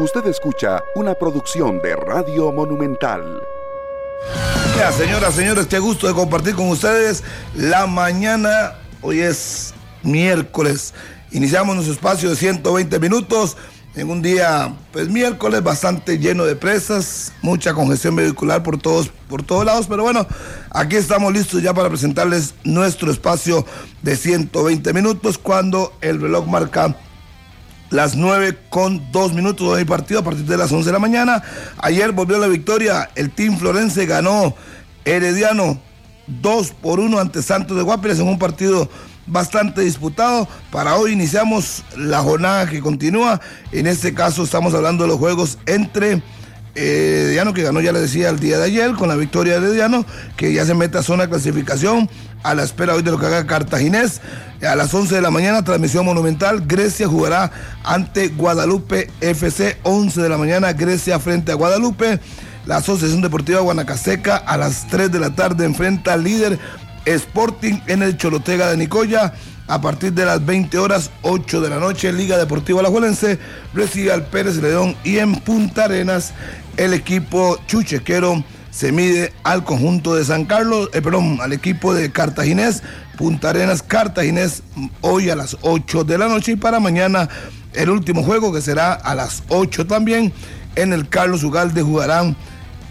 Usted escucha una producción de Radio Monumental. señoras, señores, qué gusto de compartir con ustedes la mañana. Hoy es miércoles. Iniciamos nuestro espacio de 120 minutos en un día, pues miércoles, bastante lleno de presas, mucha congestión vehicular por todos, por todos lados, pero bueno, aquí estamos listos ya para presentarles nuestro espacio de 120 minutos cuando el reloj marca las 9 con 2 minutos de partido a partir de las 11 de la mañana. Ayer volvió la victoria, el Team Florense ganó Herediano 2 por 1 ante Santos de Guapiles en un partido bastante disputado. Para hoy iniciamos la jornada que continúa. En este caso estamos hablando de los juegos entre Herediano, que ganó, ya le decía, el día de ayer con la victoria de Herediano, que ya se mete a zona clasificación a la espera hoy de lo que haga Cartaginés. A las 11 de la mañana, transmisión monumental. Grecia jugará ante Guadalupe FC. 11 de la mañana, Grecia frente a Guadalupe. La Asociación Deportiva Guanacaseca a las 3 de la tarde enfrenta al líder Sporting en el Cholotega de Nicoya. A partir de las 20 horas, 8 de la noche, Liga Deportiva Alajuelense recibe al Pérez León y en Punta Arenas el equipo chuchequero se mide al conjunto de San Carlos, eh, perdón, al equipo de Cartaginés, Punta Arenas, Cartaginés, hoy a las 8 de la noche y para mañana el último juego que será a las 8 también en el Carlos Ugalde jugarán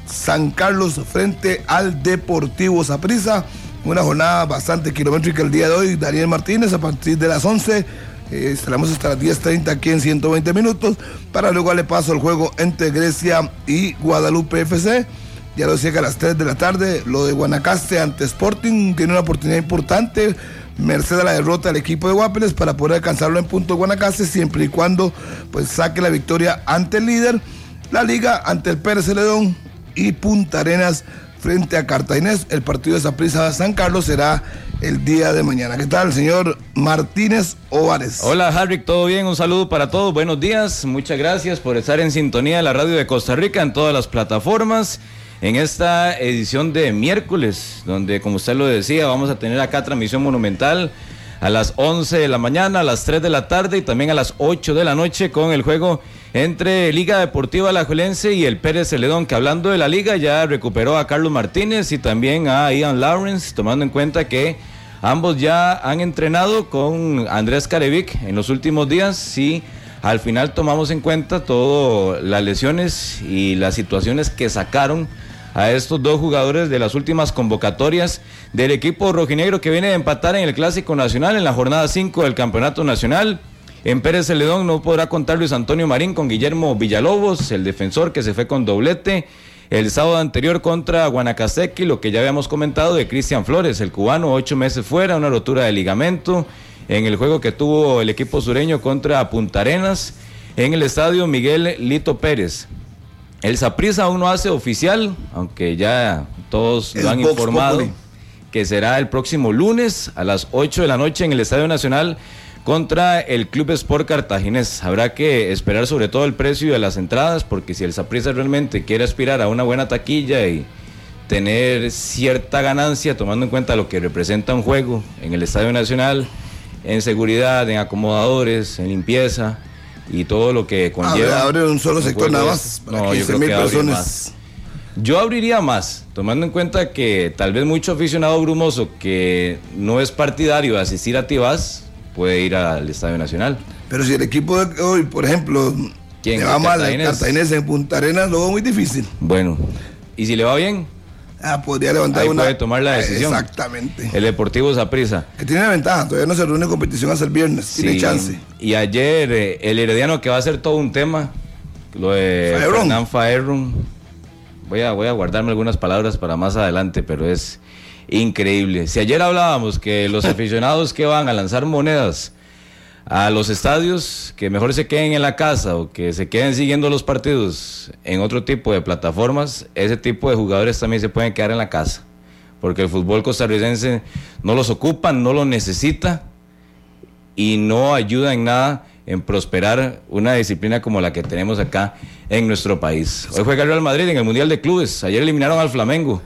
San Carlos frente al Deportivo Saprissa. Una jornada bastante kilométrica el día de hoy. Daniel Martínez a partir de las 11. Eh, estaremos hasta las 10.30 aquí en 120 minutos para luego darle paso al juego entre Grecia y Guadalupe FC. Ya lo decía que a las 3 de la tarde, lo de Guanacaste ante Sporting tiene una oportunidad importante, merced a la derrota del equipo de Guapeles, para poder alcanzarlo en punto de Guanacaste, siempre y cuando pues saque la victoria ante el líder. La liga ante el Pérez Celedón y Punta Arenas frente a Cartaginés. El partido de Zaprisa San Carlos será el día de mañana. ¿Qué tal, señor Martínez Ovares? Hola, Harry, ¿todo bien? Un saludo para todos. Buenos días. Muchas gracias por estar en sintonía de la radio de Costa Rica en todas las plataformas. En esta edición de miércoles, donde como usted lo decía, vamos a tener acá transmisión monumental a las 11 de la mañana, a las 3 de la tarde y también a las 8 de la noche con el juego entre Liga Deportiva Alajuelense y el Pérez Celedón, que hablando de la liga ya recuperó a Carlos Martínez y también a Ian Lawrence, tomando en cuenta que ambos ya han entrenado con Andrés Carevic en los últimos días. Si al final tomamos en cuenta todas las lesiones y las situaciones que sacaron a estos dos jugadores de las últimas convocatorias del equipo rojinegro que viene de empatar en el Clásico Nacional en la jornada 5 del Campeonato Nacional. En Pérez Celedón no podrá contar Luis Antonio Marín con Guillermo Villalobos, el defensor que se fue con doblete. El sábado anterior contra Guanacastequi, lo que ya habíamos comentado de Cristian Flores, el cubano, ocho meses fuera, una rotura de ligamento. En el juego que tuvo el equipo sureño contra Punta Arenas, en el estadio Miguel Lito Pérez. El Saprissa aún no hace oficial, aunque ya todos lo han informado, que será el próximo lunes a las 8 de la noche en el Estadio Nacional contra el Club Sport Cartaginés. Habrá que esperar sobre todo el precio de las entradas, porque si el Saprissa realmente quiere aspirar a una buena taquilla y tener cierta ganancia, tomando en cuenta lo que representa un juego en el Estadio Nacional, en seguridad, en acomodadores, en limpieza y todo lo que conlleva. Abre un solo sector nada más para no, yo creo que personas. Yo abriría más, tomando en cuenta que tal vez mucho aficionado brumoso que no es partidario de asistir a Tibás, puede ir al Estadio Nacional. Pero si el equipo de hoy, por ejemplo, ¿Quién? le va mal en Punta Arenas, lo veo muy difícil. Bueno, ¿y si le va bien? Ah, podría levantar Ahí una. puede tomar la decisión. Exactamente. El Deportivo Zaprisa. Que tiene ventaja, todavía no se reúne competición hasta el viernes, tiene chance. Y ayer, eh, el Herediano que va a ser todo un tema, lo de Fernán Faerrun. Voy a, voy a guardarme algunas palabras para más adelante, pero es increíble. Si ayer hablábamos que los aficionados que van a lanzar monedas a los estadios, que mejor se queden en la casa o que se queden siguiendo los partidos en otro tipo de plataformas, ese tipo de jugadores también se pueden quedar en la casa. Porque el fútbol costarricense no los ocupa, no lo necesita y no ayuda en nada en prosperar una disciplina como la que tenemos acá en nuestro país. Hoy juega el Real Madrid en el Mundial de Clubes. Ayer eliminaron al Flamengo.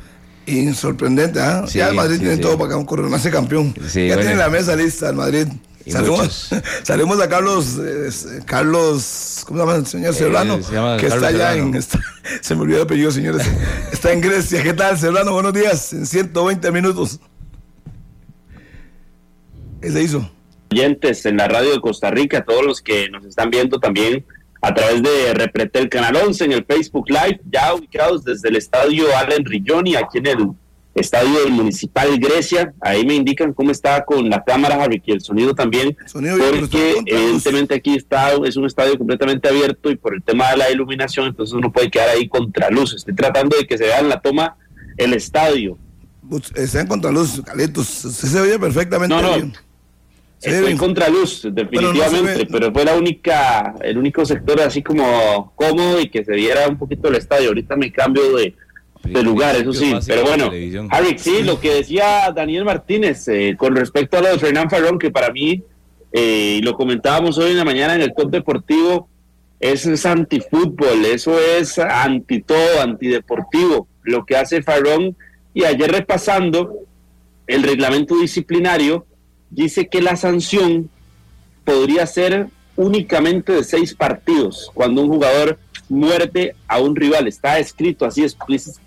Y sorprendente, ¿ah? ya el Madrid tiene todo para que un campeón. ya tiene la mesa lista el Madrid. salimos, a Carlos, eh, Carlos, ¿cómo se llama el señor Serrano? que está allá en, se me olvidó el apellido, señores. está en Grecia. ¿Qué tal, Serrano? Buenos días, en 120 minutos. ¿Qué se hizo? Oyentes en la radio de Costa Rica, todos los que nos están viendo también a través de Repretel Canal 11 en el Facebook Live, ya ubicados desde el estadio Allen Rilloni, aquí en el estadio del Municipal Grecia. Ahí me indican cómo está con la cámara, Harry, y el sonido también. porque evidentemente aquí está, es un estadio completamente abierto y por el tema de la iluminación, entonces uno puede quedar ahí contra luz. Estoy tratando de que se vea en la toma el estadio. Está en contraluz, Caletos. Se oye perfectamente no, no. bien. Estoy en contraluz, definitivamente, pero fue la única, el único sector así como cómodo y que se viera un poquito el estadio. Ahorita me cambio de, de lugar, eso sí. Pero bueno, Harry, sí, lo que decía Daniel Martínez eh, con respecto a lo de Fernán Farrón, que para mí, eh, lo comentábamos hoy en la mañana en el top deportivo, eso es antifútbol, eso es anti todo, antideportivo, lo que hace Farrón. Y ayer repasando el reglamento disciplinario, dice que la sanción podría ser únicamente de seis partidos cuando un jugador muerde a un rival. Está escrito así eh,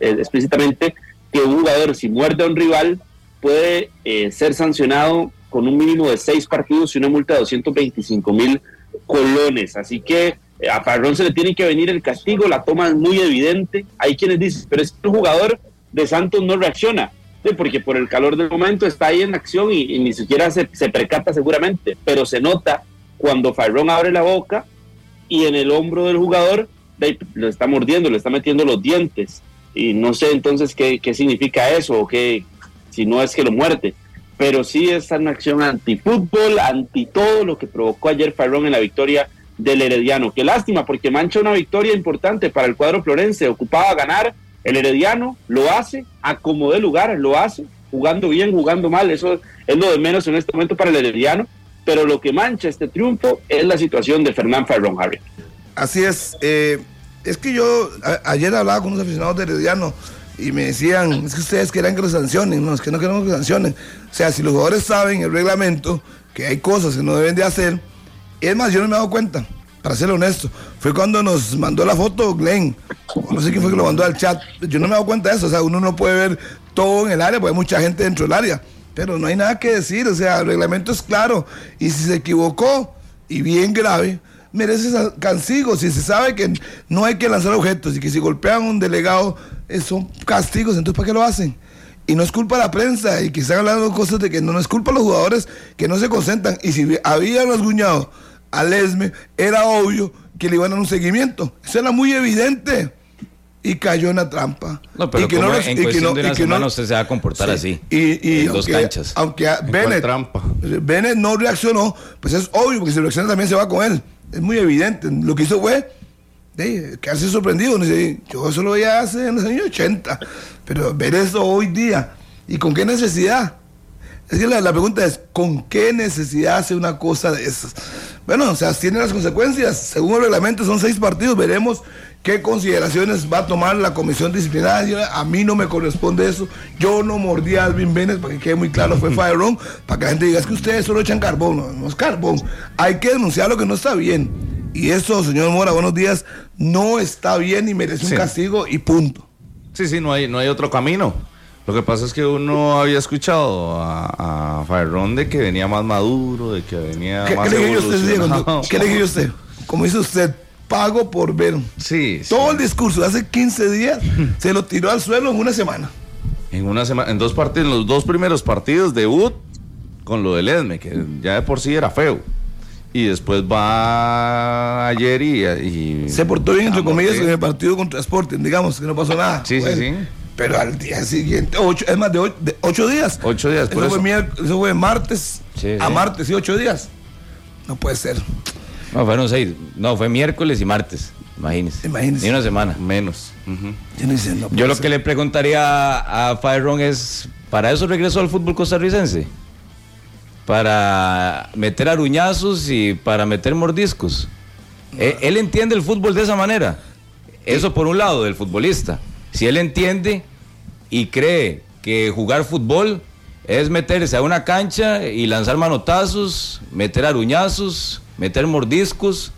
explícitamente que un jugador si muerde a un rival puede eh, ser sancionado con un mínimo de seis partidos y una multa de 225 mil colones. Así que eh, a Farrón se le tiene que venir el castigo, la toma es muy evidente. Hay quienes dicen, pero es que el jugador de Santos no reacciona, porque por el calor del momento está ahí en acción y, ni siquiera se, se, percata seguramente, pero se nota cuando Farrón abre la boca y en el hombro del jugador lo está mordiendo, le está metiendo los dientes. Y no sé entonces qué, qué significa eso, o qué, si no es que lo muerte. Pero sí es una acción antifútbol, anti todo lo que provocó ayer Farrón en la victoria del Herediano. Qué lástima, porque mancha una victoria importante para el cuadro florense. Ocupaba ganar, el Herediano lo hace, acomodé lugar, lo hace, jugando bien, jugando mal. Eso es lo de menos en este momento para el Herediano. Pero lo que mancha este triunfo es la situación de Fernán Farrón, Harry. Así es. Eh, es que yo ayer hablaba con unos aficionados de Herediano y me decían, es que ustedes querían que los sancionen. No, es que no queremos que sancionen. O sea, si los jugadores saben el reglamento, que hay cosas que no deben de hacer, es más, yo no me he dado cuenta, para ser honesto. Fue cuando nos mandó la foto Glenn, no sé quién fue que lo mandó al chat. Yo no me he dado cuenta de eso. O sea, uno no puede ver todo en el área, porque hay mucha gente dentro del área. Pero no hay nada que decir, o sea, el reglamento es claro. Y si se equivocó, y bien grave, merece castigo. Si se sabe que no hay que lanzar objetos y que si golpean a un delegado eh, son castigos, entonces ¿para qué lo hacen? Y no es culpa de la prensa y que están hablando cosas de que no, es culpa de los jugadores que no se concentran. Y si habían rasguñado al ESME, era obvio que le iban a dar un seguimiento. Eso era muy evidente. Y cayó en la trampa. No, pero y que no, en cuestión de una semana usted se va a comportar así. Y, en dos canchas. Aunque Bennett, Bennett no reaccionó, pues es obvio, porque si reacciona también se va con él es muy evidente. Lo que hizo fue de, quedarse sorprendido. Yo eso lo veía hace en los años 80, pero ver eso hoy día, ¿y con qué necesidad? Es que la, pregunta es, ¿con qué necesidad hace una cosa de esas? Bueno, o sea, tiene las consecuencias. Según el reglamento son seis partidos, veremos qué consideraciones va a tomar la comisión disciplinaria. A mí no me corresponde eso. Yo no mordí a Alvin Vélez, para que quede muy claro, fue Firearm, para que la gente diga, es que ustedes solo echan carbón. No, no es carbón. Hay que denunciar lo que no está bien. Y eso, señor Mora, buenos días, no está bien y merece un castigo y punto. Sí, sí, no hay, no hay otro camino. Lo que pasa es que uno había escuchado a, a de que venía más maduro, de que venía ¿Qué, más ¿qué le usted, ¿Qué le usted? Como dice usted, pago por ver. Sí. Todo el discurso de hace 15 días se lo tiró al suelo en una semana. En una semana, en dos partidos, en los dos primeros partidos, debut con lo del Edme, que ya de por sí era feo. Y después va ayer y. se portó bien, entre comillas, en el partido contra Sporting, digamos, que no pasó nada. Sí, sí, sí. Pero al día siguiente, ocho, es más de ocho, días. Ocho días, por eso, Fue, eso fue martes a martes y ocho días. No puede ser. No, fueron seis. No, fue miércoles y martes. Imagínese. Imagínese. Ni una semana. Menos. Yo, lo que le preguntaría a Fireron es: ¿para eso regresó al fútbol costarricense? ¿Para meter aruñazos y para meter mordiscos? Eh, él, entiende el fútbol de esa manera. Eso por un lado, del futbolista. Si él entiende y cree que jugar fútbol es meterse a una cancha y lanzar manotazos, meter aruñazos, meter mordiscos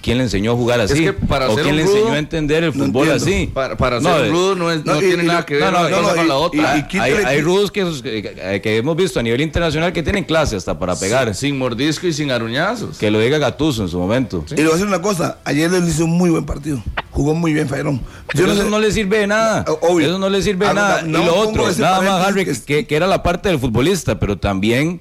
¿Quién le enseñó a jugar así? ¿O quién le enseñó a entender el fútbol así? Para, para ser un rudo no, tiene nada que ver con la otra. hay, rudos que, que, hemos visto a nivel internacional que tienen clase hasta para pegar. Sin, mordisco y sin aruñazos. Que lo diga Gatuso en su momento. Y le voy a decir una cosa, ayer le hizo un muy buen partido. Jugó muy bien Fairón. eso no le sirve de nada. Eso no le sirve de ah, nada. y lo otro, nada más, Harry, que, que era la parte del futbolista, pero también,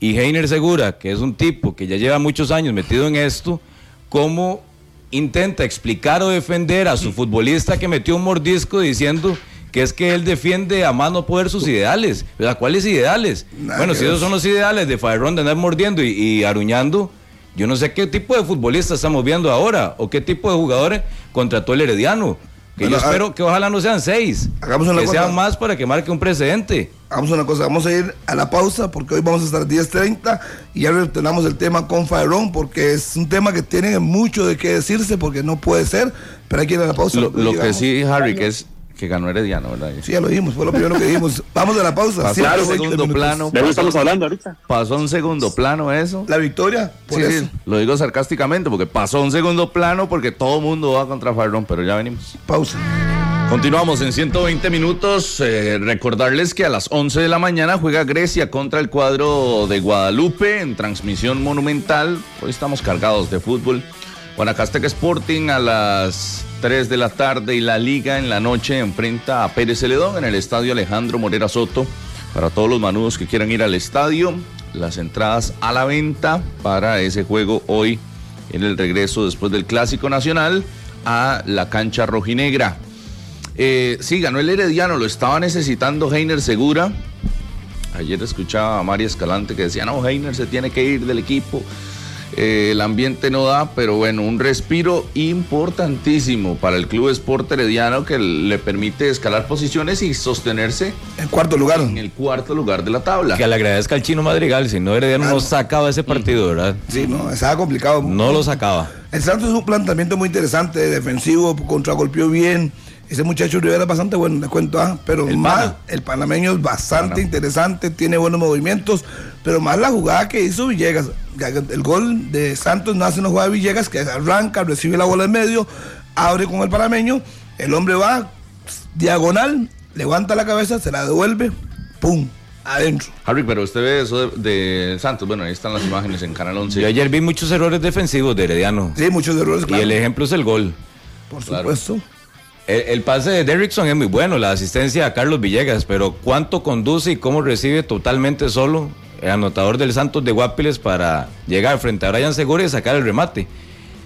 y Heiner Segura, que es un tipo que ya lleva muchos años metido en esto, cómo intenta explicar o defender a su futbolista que metió un mordisco diciendo que es que él defiende a mano poder sus ideales. ¿Cuáles ideales? bueno, si esos son los ideales de Fairón de andar mordiendo y, aruñando, yo no sé qué tipo de futbolista estamos viendo ahora o qué tipo de jugadores contrató el Herediano. Que yo espero que ojalá no sean seis. Hagamos una que sean más para que marque un precedente. Hagamos una cosa, vamos a ir a la pausa porque hoy vamos a estar 10.30 y ya retornamos el tema con Fairón porque es un tema que tiene mucho de qué decirse porque no puede ser, pero hay que ir a la pausa. Lo, que sí, Harry, que es que ganó Herediano, ¿verdad? Sí, ya lo dijimos, fue lo primero que dijimos. Vamos a la pausa. Pasó claro, segundo plano. ¿De qué estamos hablando ahorita? Pasó un segundo plano eso. La victoria, por sí, lo digo sarcásticamente, porque pasó un segundo plano porque todo el mundo va contra Fairón, pero ya venimos. Pausa. Continuamos en 120 minutos. Eh, recordarles que a las 11 de la mañana juega Grecia contra el cuadro de Guadalupe en transmisión monumental. Hoy estamos cargados de fútbol. Guanacasteca Sporting a las 3 de la tarde y la Liga en la noche enfrenta a Pérez Celedón en el estadio Alejandro Morera Soto. Para todos los manudos que quieran ir al estadio, las entradas a la venta para ese juego hoy en el regreso después del Clásico Nacional a la cancha rojinegra. Eh, sí, ganó el Herediano, lo estaba necesitando Heiner Segura. Ayer escuchaba a María Escalante que decía, no, Heiner se tiene que ir del equipo. Eh, el ambiente no da, pero bueno, un respiro importantísimo para el Club Sport Herediano que le permite escalar posiciones y sostenerse en cuarto lugar. En el cuarto lugar de la tabla. Que le agradezca al chino Madrigal, si no Herediano no sacaba ese partido, ¿verdad? Sí, no, estaba complicado. No lo sacaba. El Santos es un planteamiento muy interesante, defensivo, contragolpeó bien ese muchacho Rivera es bastante bueno, le cuento, ah, pero el más, el panameño es bastante interesante, tiene buenos movimientos, pero más la jugada que hizo Villegas. El gol de Santos nace en la jugada de Villegas, que arranca, recibe la bola en medio, abre con el panameño, el hombre va diagonal, levanta la cabeza, se la devuelve, ¡pum! adentro. Harry, pero usted ve eso de, Santos. Bueno, ahí están las imágenes en Canal 11. Yo ayer vi muchos errores defensivos de Herediano. Sí, muchos errores. Y el ejemplo es el gol. Por supuesto. El, pase de Derrickson es muy bueno, la asistencia a Carlos Villegas, pero ¿cuánto conduce y cómo recibe totalmente solo el anotador del Santos de Guapiles para llegar frente a Brian Segura y sacar el remate?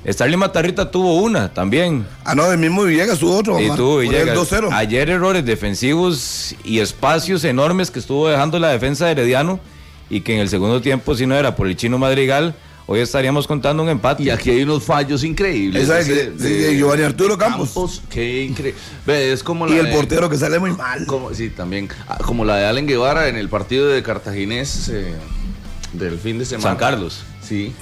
Starling Matarrita tuvo una también. Ah, no, el mismo Villegas tuvo otro. Y tuvo Villegas. Ayer errores defensivos y espacios enormes que estuvo dejando la defensa de Herediano y que en el segundo tiempo, si no era por el chino Madrigal, hoy estaríamos contando un empate. Y aquí hay unos fallos increíbles. de, Giovanni Arturo Campos. qué increíble. Es como y el portero que sale muy mal. Como, sí, también. Ah, como la de Allen Guevara en el partido de Cartaginés eh, del fin de semana. San Carlos. Sí.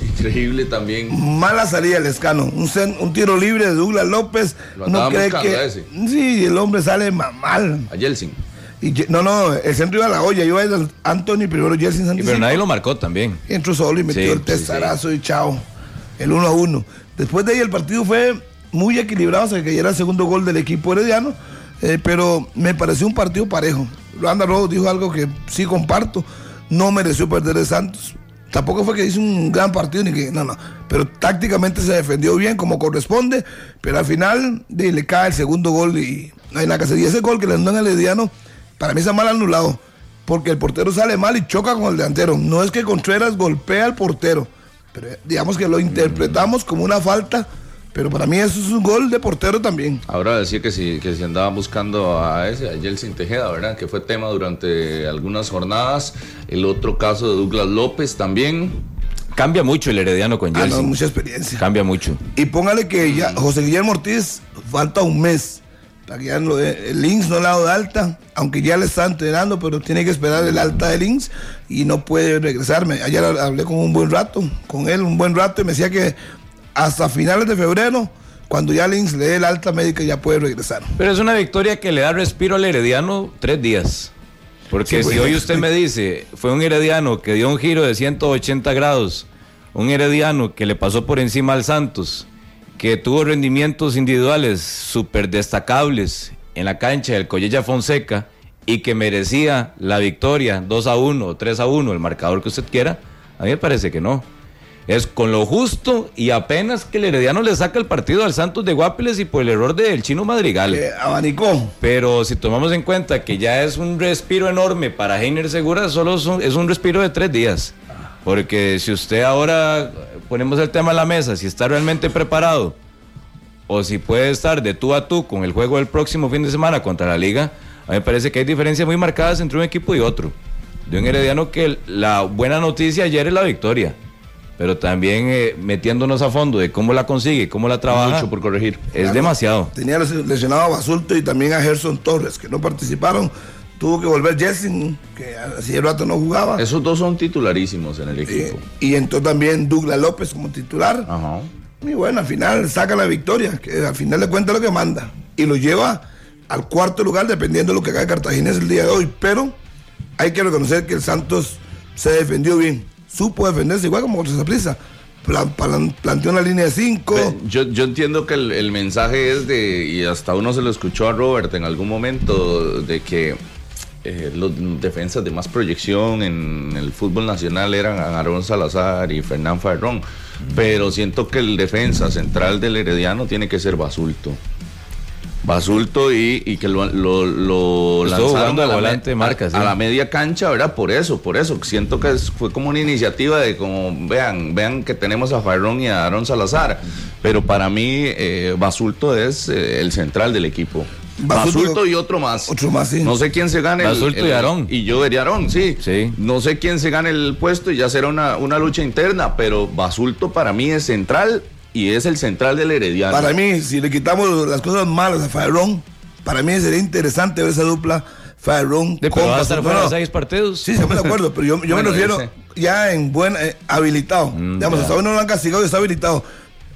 Increíble también. Mala salida el escano. Un, un tiro libre de Douglas López. no cree que. Sí, el hombre sale mal. A Yeltsin no, no, el centro iba a la olla, iba a Anthony, primero Jelsin Santos. Pero nadie lo marcó también. entró solo y metió el testarazo y chao. El 1 a 1. Después de ahí el partido fue muy equilibrado hasta que era el segundo gol del equipo herediano. Eh, pero me pareció un partido parejo. Luanda Rojo dijo algo que sí comparto. No mereció perder el Santos. Tampoco fue que hizo un gran partido ni que. No, no. Pero tácticamente se defendió bien como corresponde. Pero al final le cae el segundo gol y no hay nada que hacer. Y ese gol que le andó en el Herediano para mí está mal anulado, porque el portero sale mal y choca con el delantero. No es que Contreras golpea al portero, pero digamos que lo interpretamos como una falta. Pero para mí eso es un gol de portero también. Ahora decía que si, que si andaba buscando a ese, a Yeltsin Tejeda, ¿verdad? Que fue tema durante algunas jornadas. El otro caso de Douglas López también. Cambia mucho el Herediano con Yeltsin. Ah, no, mucha experiencia. Cambia mucho. Y póngale que ya José Guillermo Ortiz falta un mes el Links no le ha dado de alta, aunque ya le está entrenando, pero tiene que esperar el alta de Links y no puede regresarme. Ayer hablé con un buen rato, con él un buen rato, y me decía que hasta finales de febrero, cuando ya Links le dé el alta médica, ya puede regresar. Pero es una victoria que le da respiro al Herediano tres días. Porque si hoy usted me dice, fue un herediano que dio un giro de 180 grados, un herediano que le pasó por encima al Santos, que tuvo rendimientos individuales súper destacables en la cancha del Collella Fonseca y que merecía la victoria 2 a 1 o 3 a 1, el marcador que usted quiera, a mí me parece que no. Es con lo justo y apenas que el Herediano le saca el partido al Santos de Guapiles y por el error del chino Madrigal. Eh, abanicó. Pero si tomamos en cuenta que ya es un respiro enorme para Heiner Segura, solo es un respiro de tres días. Porque si usted ahora ponemos el tema a la mesa, si está realmente preparado o si puede estar de tú a tú con el juego del próximo fin de semana contra la liga, a mí me parece que hay diferencias muy marcadas entre un equipo y otro. De un Herediano que la buena noticia ayer es la victoria pero también eh, metiéndonos a fondo de cómo la consigue, cómo la trabaja. Mucho por corregir. Es demasiado. Tenía lesionado a Basulto y también a Gerson Torres, que no participaron. Tuvo que volver Jessing, que hacía rato no jugaba. Esos dos son titularísimos en el equipo. y entró también Douglas López como titular. Ajá. Y bueno, al final saca la victoria, que al final le cuenta lo que manda. Y lo lleva al cuarto lugar, dependiendo de lo que haga Cartagena el día de hoy. Pero hay que reconocer que el Santos se defendió bien supo defenderse igual como contra prisa. planteó una línea de 5. Yo, yo entiendo que el, mensaje es de, y hasta uno se lo escuchó a Robert en algún momento, de que eh, los defensas de más proyección en el fútbol nacional eran Aaron Salazar y Fernán Farrón. Pero siento que el defensa central del Herediano tiene que ser Basulto. Basulto y, y que lo, lo, lanzaron a la, volante marca, a, la media cancha, ¿verdad? Por eso, por eso. Siento que fue como una iniciativa de como, vean, vean que tenemos a Farrón y a Aaron Salazar. Pero para mí, eh, Basulto es eh, el central del equipo. Basulto, y otro más. Otro más, sí. No sé quién se gane. Basulto y Aarón. Y yo vería Aarón, sí. sí. No sé quién se gane el puesto y ya será una, una lucha interna, pero Basulto para mí es central y es el central del Herediano. Para mí, si le quitamos las cosas malas a Faerón, para mí sería interesante ver esa dupla Faerón con va a estar fuera seis partidos. Sí, estamos de acuerdo, pero yo, me refiero ya en buen eh, habilitado. Mm, Digamos, hasta hoy no lo han castigado y está habilitado.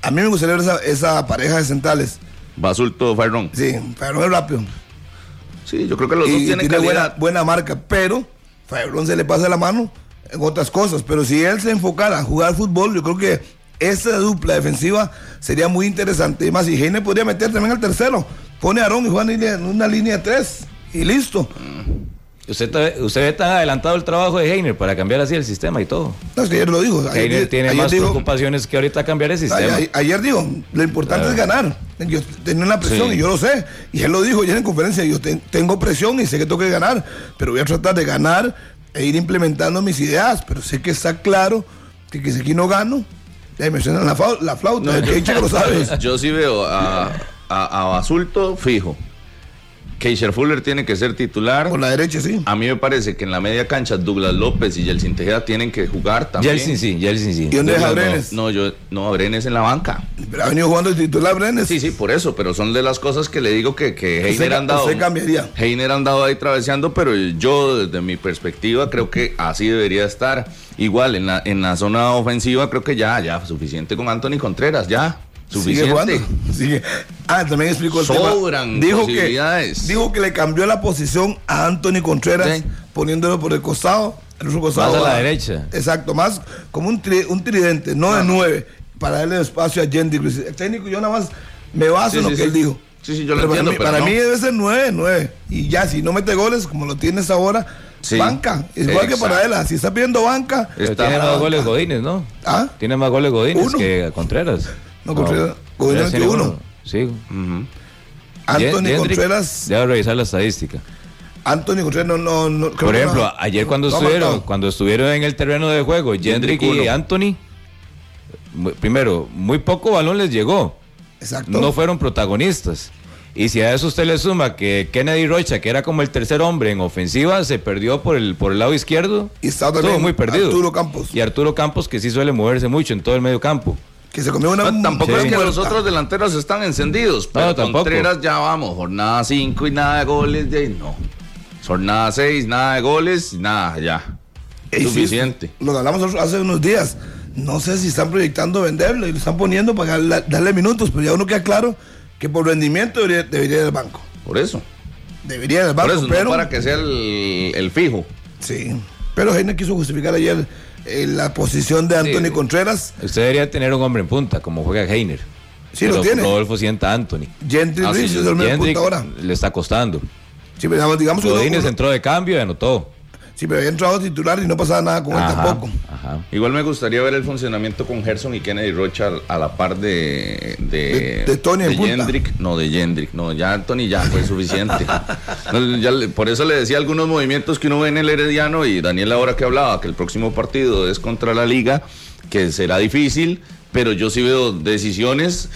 A mí me gustaría ver esa, esa pareja de centrales. Basulto Faerón. Sí, Faerón es rápido. Sí, yo creo que los dos tienen tiene buena, buena marca, pero Faerón se le pasa la mano en otras cosas. Pero si él se enfocara a jugar fútbol, yo creo que esa dupla defensiva sería muy interesante. Y más, si Heine podría meter también al tercero. Pone a Aarón y juega en una línea de tres. Y listo. Usted, usted está adelantado el trabajo de Heiner para cambiar así el sistema y todo. No, es que ayer lo dijo. Heiner tiene más preocupaciones que ahorita cambiar el sistema. Ayer, dijo, lo importante es ganar. Yo tenía una presión y yo lo sé. Y él lo dijo ayer en conferencia, yo tengo presión y sé que tengo que ganar, pero voy a tratar de ganar e ir implementando mis ideas. Pero sé que está claro que, que si aquí no gano, me suena la, la flauta, lo sabes. Yo sí veo a, a, Basulto fijo. Keisher Fuller tiene que ser titular. Por la derecha, sí. A mí me parece que en la media cancha Douglas López y Yeltsin Tejeda tienen que jugar también. Yeltsin sí, Yeltsin sí. ¿Y dónde es Brenes? No, yo, no, Brenes en la banca. Pero ha venido jugando el titular Brenes. Sí, sí, por eso, pero son de las cosas que le digo que, que Heiner han dado. cambiaría. Heiner han dado ahí traveseando, pero yo desde mi perspectiva creo que así debería estar. Igual en la, en la zona ofensiva creo que ya, ya, suficiente con Anthony Contreras, ya. Suficiente. Sigue Ah, también explicó el Sobran Dijo que, dijo que le cambió la posición a Anthony Contreras, poniéndolo por el costado, el costado. Más a la derecha. Exacto, más como un, un tridente, no de nueve, para darle espacio a Jendy El técnico, yo nada más me baso en lo que él dijo. Sí, sí, yo lo entiendo. Para, mí, debe ser nueve, nueve. Y ya, si no mete goles, como lo tienes ahora, banca. Igual que para él, si está pidiendo banca. tiene más goles Godínez, ¿no? ¿Ah? Tiene más goles Godínez que Contreras. No, Contreras. Uno. Sí. Anthony Contreras. Debe revisar la estadística. Anthony Contreras no, no, Por ejemplo, ayer cuando estuvieron, cuando estuvieron en el terreno de juego, Jendrick y Anthony, primero, muy poco balón les llegó. Exacto. No fueron protagonistas. Y si a eso usted le suma que Kennedy Rocha, que era como el tercer hombre en ofensiva, se perdió por el, por el lado izquierdo. Y estaba también muy perdido. Arturo Campos. Y Arturo Campos, que sí suele moverse mucho en todo el medio campo. Que se comió una. tampoco es que los otros delanteros están encendidos. Pero no, Contreras ya vamos, jornada 5 y nada de goles. De, no. Jornada 6, nada de goles, nada, ya. Suficiente. lo hablamos hace unos días. No sé si están proyectando venderlo y lo están poniendo para darle minutos, pero ya uno queda claro que por rendimiento debería, ir al banco. Por eso. Debería del banco, pero... para que sea el, fijo. Sí, pero Heiner quiso justificar ayer eh, la posición de Anthony Contreras. Usted debería tener un hombre en punta, como juega Heiner. Sí, lo tiene. Rodolfo sienta a Anthony. Gentry ah, es el en punta ahora. Le está costando. Sí, pero digamos Godínez entró de cambio y anotó. Sí, pero había entrado titular y no pasaba nada con él tampoco. Igual me gustaría ver el funcionamiento con Gerson y Kennedy Rocha a la par de. De, de, Tony de Jendrick. No, de Jendrick. No, ya Tony ya fue suficiente. por eso le decía algunos movimientos que uno ve en el Herediano y Daniel ahora que hablaba que el próximo partido es contra la Liga, que será difícil, pero yo sí veo decisiones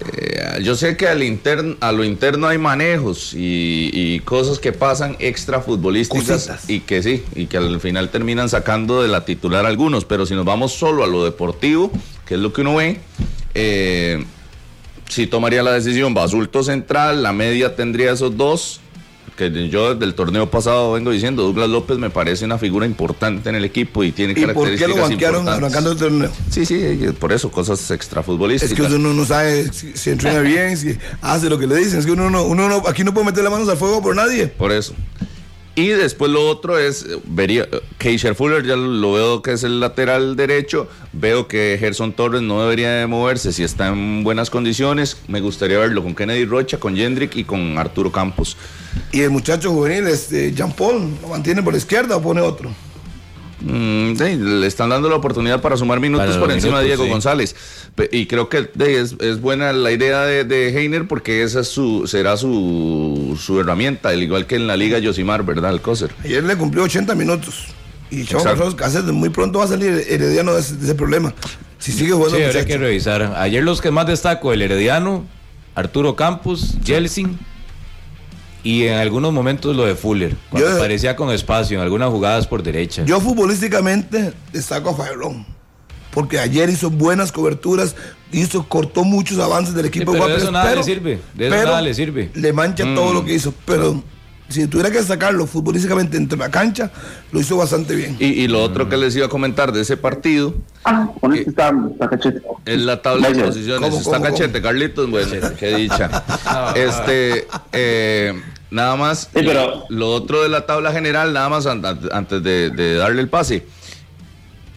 eh, yo sé que al interno, a lo interno hay manejos y, cosas que pasan extra futbolísticas y que sí, y que al final terminan sacando de la titular algunos, pero si nos vamos solo a lo deportivo, que es lo que uno ve, eh, sí tomaría la decisión, Basulto Central, la media tendría esos dos, que yo desde el torneo pasado vengo diciendo, Douglas López me parece una figura importante en el equipo y tiene ¿Y características ¿Por qué lo banquearon arrancando el torneo? Sí, sí, por eso, cosas extrafutbolísticas. Es que uno no sabe si, entrena bien, si hace lo que le dicen, es que uno no, uno no, aquí no puede meter las manos al fuego por nadie. Por eso. Y después lo otro es, vería, Keisher Fuller ya lo veo que es el lateral derecho, veo que Gerson Torres no debería de moverse si está en buenas condiciones, me gustaría verlo con Kennedy Rocha, con Jendrick y con Arturo Campos. Y el muchacho juvenil, este, Jean Paul, ¿lo mantiene por la izquierda o pone otro? Mm, le están dando la oportunidad para sumar minutos por encima de Diego González. Y creo que es, buena la idea de, Heiner porque esa su, será su, su herramienta, al igual que en la Liga Yosimar, ¿verdad? El Coser. Ayer le cumplió 80 minutos. Y Chavo Cáceres muy pronto va a salir Herediano de ese, problema. Si sigue jugando. Sí, habría que revisar. Ayer los que más destaco, el Herediano, Arturo Campos, Jelsin y en algunos momentos lo de Fuller, cuando parecía con espacio, en algunas jugadas por derecha. Yo futbolísticamente destaco a Fabrón, porque ayer hizo buenas coberturas, hizo, cortó muchos avances del equipo. pero de eso nada le sirve, de eso nada le sirve. Le mancha todo lo mm. que hizo, pero si tuviera que sacarlo futbolísticamente entre la cancha, lo hizo bastante bien. Y, lo otro que les iba a comentar de ese partido. Ah, con este está, cachete. Es la tabla de posiciones. está cachete, Carlitos. Bueno, qué dicha. este, eh, nada más. pero... Lo otro de la tabla general, nada más antes de, darle el pase.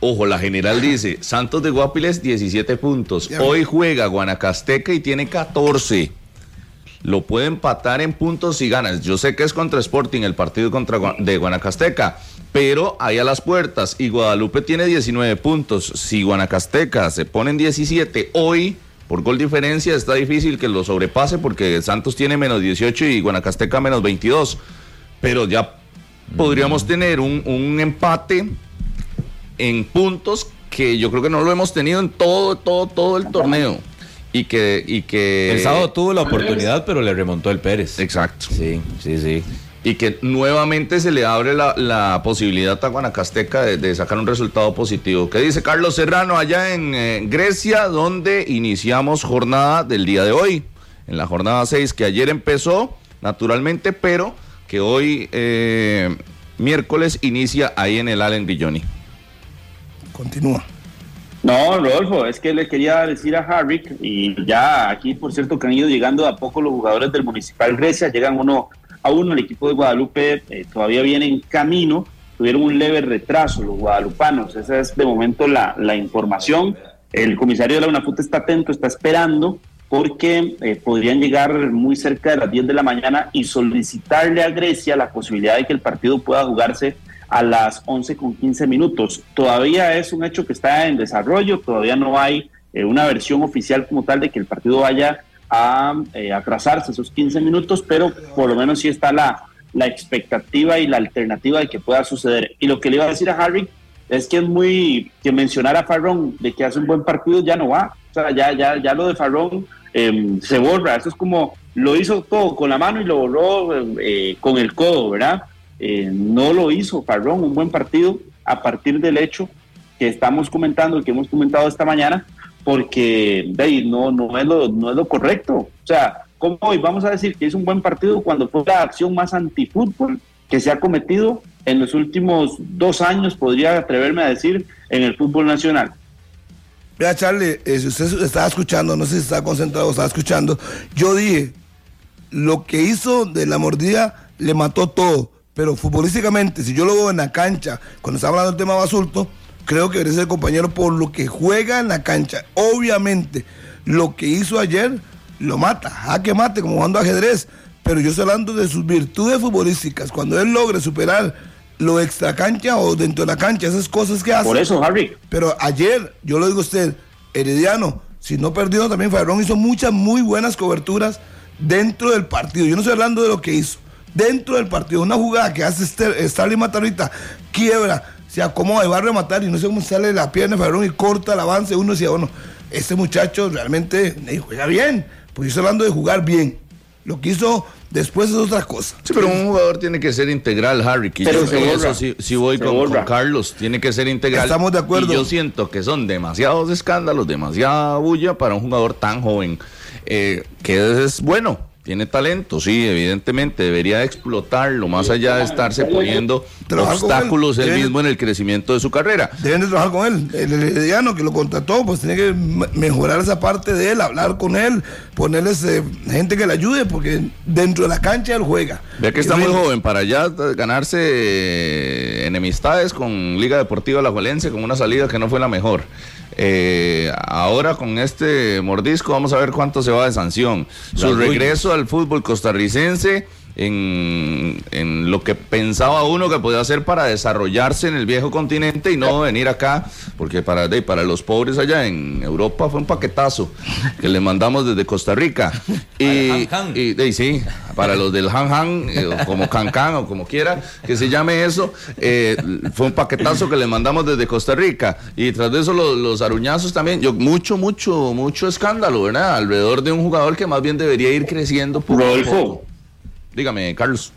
Ojo, la general dice: Santos de Guapiles, 17 puntos. Hoy juega Guanacasteca y tiene 14 lo puede empatar en puntos y ganas. Yo sé que es contra Sporting el partido contra de Guanacasteca, pero ahí a las puertas y Guadalupe tiene 19 puntos. Si Guanacasteca se pone en 17 hoy, por gol diferencia está difícil que lo sobrepase porque Santos tiene menos 18 y Guanacasteca menos 22. Pero ya podríamos tener un, un empate en puntos que yo creo que no lo hemos tenido en todo, todo, todo el torneo. Y que, y que... El sábado tuvo la oportunidad, pero le remontó el Pérez. Exacto. Sí, sí, sí. Y que nuevamente se le abre la, posibilidad a Guanacasteca de, sacar un resultado positivo. ¿Qué dice Carlos Serrano allá en eh, Grecia, donde iniciamos jornada del día de hoy? En la jornada 6 que ayer empezó, naturalmente, pero que hoy, eh, miércoles, inicia ahí en el Allen Grilloni. Continúa. No, Rodolfo, es que le quería decir a Harry, y ya aquí, por cierto, que han ido llegando a poco los jugadores del Municipal Grecia, llegan uno a uno, el equipo de Guadalupe eh, todavía viene en camino, tuvieron un leve retraso los guadalupanos, esa es de momento la, la información. El comisario de la UNAFUT está atento, está esperando, porque eh, podrían llegar muy cerca de las 10 de la mañana y solicitarle a Grecia la posibilidad de que el partido pueda jugarse a las 11 con 15 minutos. Todavía es un hecho que está en desarrollo, todavía no hay eh, una versión oficial como tal de que el partido vaya a eh, atrasarse esos 15 minutos, pero por lo menos sí está la, la expectativa y la alternativa de que pueda suceder. Y lo que le iba a decir a Harry es que es muy que mencionar a Farrón de que hace un buen partido ya no va. O sea, ya, ya, ya lo de Farrón em, se borra. Eso es como lo hizo todo con la mano y lo borró eh, con el codo, ¿verdad? Eh, no lo hizo Farrón, un buen partido a partir del hecho que estamos comentando, y que hemos comentado esta mañana, porque de no, no, es lo, no es lo correcto. O sea, ¿cómo hoy vamos a decir que es un buen partido cuando fue la acción más antifútbol que se ha cometido en los últimos dos años, podría atreverme a decir, en el fútbol nacional? Vea, Charlie, eh, si usted estaba escuchando, no sé si está concentrado estaba escuchando, yo dije, lo que hizo de la mordida le mató todo. Pero futbolísticamente, si yo lo veo en la cancha, cuando está hablando del tema Basulto, creo que ser el compañero por lo que juega en la cancha. Obviamente, lo que hizo ayer lo mata, a que mate, como jugando ajedrez. Pero yo estoy hablando de sus virtudes futbolísticas. Cuando él logre superar lo extra cancha o dentro de la cancha, esas cosas que hace. Por eso, Harry. Pero ayer, yo lo digo a usted, Herediano, si no perdió también, Fabrón hizo muchas muy buenas coberturas dentro del partido. Yo no estoy hablando de lo que hizo. Dentro del partido, una jugada que hace Starling Matarita, quiebra, se acomoda y va a rematar y no sé cómo sale la pierna de Fabrón y corta el avance. Uno decía, bueno, este muchacho realmente juega bien. Pues yo estoy hablando de jugar bien. Lo que hizo después es otra cosa. Sí, pero un jugador tiene que ser integral, Harry. Que yo eso sí, voy con, Carlos, tiene que ser integral. Estamos de acuerdo. Y yo siento que son demasiados escándalos, demasiada bulla para un jugador tan joven, eh, que es bueno tiene talento, sí, evidentemente, debería explotarlo más allá de estarse poniendo obstáculos él, mismo en el crecimiento de su carrera. Deben de trabajar con él. El herediano que lo contrató, pues tiene que mejorar esa parte de él, hablar con él, ponerles eh, gente que le ayude, porque dentro de la cancha él juega. Vea que está muy joven para ya ganarse eh, enemistades con Liga Deportiva La Juelense con una salida que no fue la mejor. Eh, ahora con este mordisco vamos a ver cuánto se va de sanción. Su regreso al fútbol costarricense en, lo que pensaba uno que podía hacer para desarrollarse en el viejo continente y no venir acá, porque para, para los pobres allá en Europa fue un paquetazo que le mandamos desde Costa Rica. Y, y, sí, para los del Han Han, eh, como Can o como quiera que se llame eso, eh, fue un paquetazo que le mandamos desde Costa Rica. Y tras de eso los, aruñazos también, yo mucho, mucho, mucho escándalo, ¿verdad? Alrededor de un jugador que más bien debería ir creciendo. Por Rodolfo. Dígame, Carlos.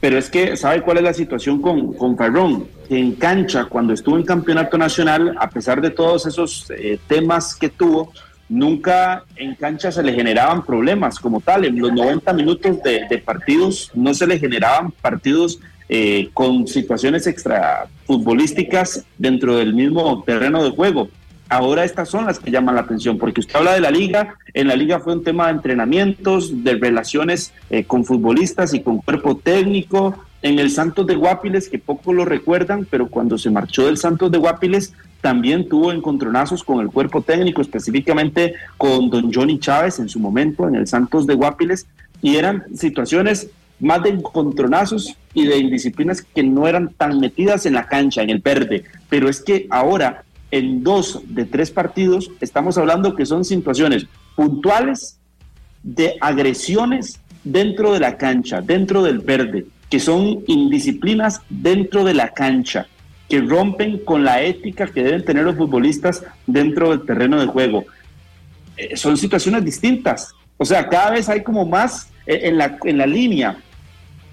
Pero es que, ¿sabe cuál es la situación con, con Farrón? Que en cancha, cuando estuvo en campeonato nacional, a pesar de todos esos eh, temas que tuvo, nunca en cancha se le generaban problemas como tal. En los 90 minutos de, partidos no se le generaban partidos eh, con situaciones extra futbolísticas dentro del mismo terreno de juego. Ahora estas son las que llaman la atención, porque usted habla de la liga, en la liga fue un tema de entrenamientos, de relaciones eh, con futbolistas y con cuerpo técnico, en el Santos de Guapiles, que poco lo recuerdan, pero cuando se marchó del Santos de Guapiles también tuvo encontronazos con el cuerpo técnico, específicamente con don Johnny Chávez en su momento en el Santos de Guapiles, y eran situaciones más de encontronazos y de indisciplinas que no eran tan metidas en la cancha, en el verde, pero es que ahora en dos de tres partidos, estamos hablando que son situaciones puntuales de agresiones dentro de la cancha, dentro del verde, que son indisciplinas dentro de la cancha, que rompen con la ética que deben tener los futbolistas dentro del terreno de juego. Eh, son situaciones distintas. O sea, cada vez hay como más eh, en, la, en la línea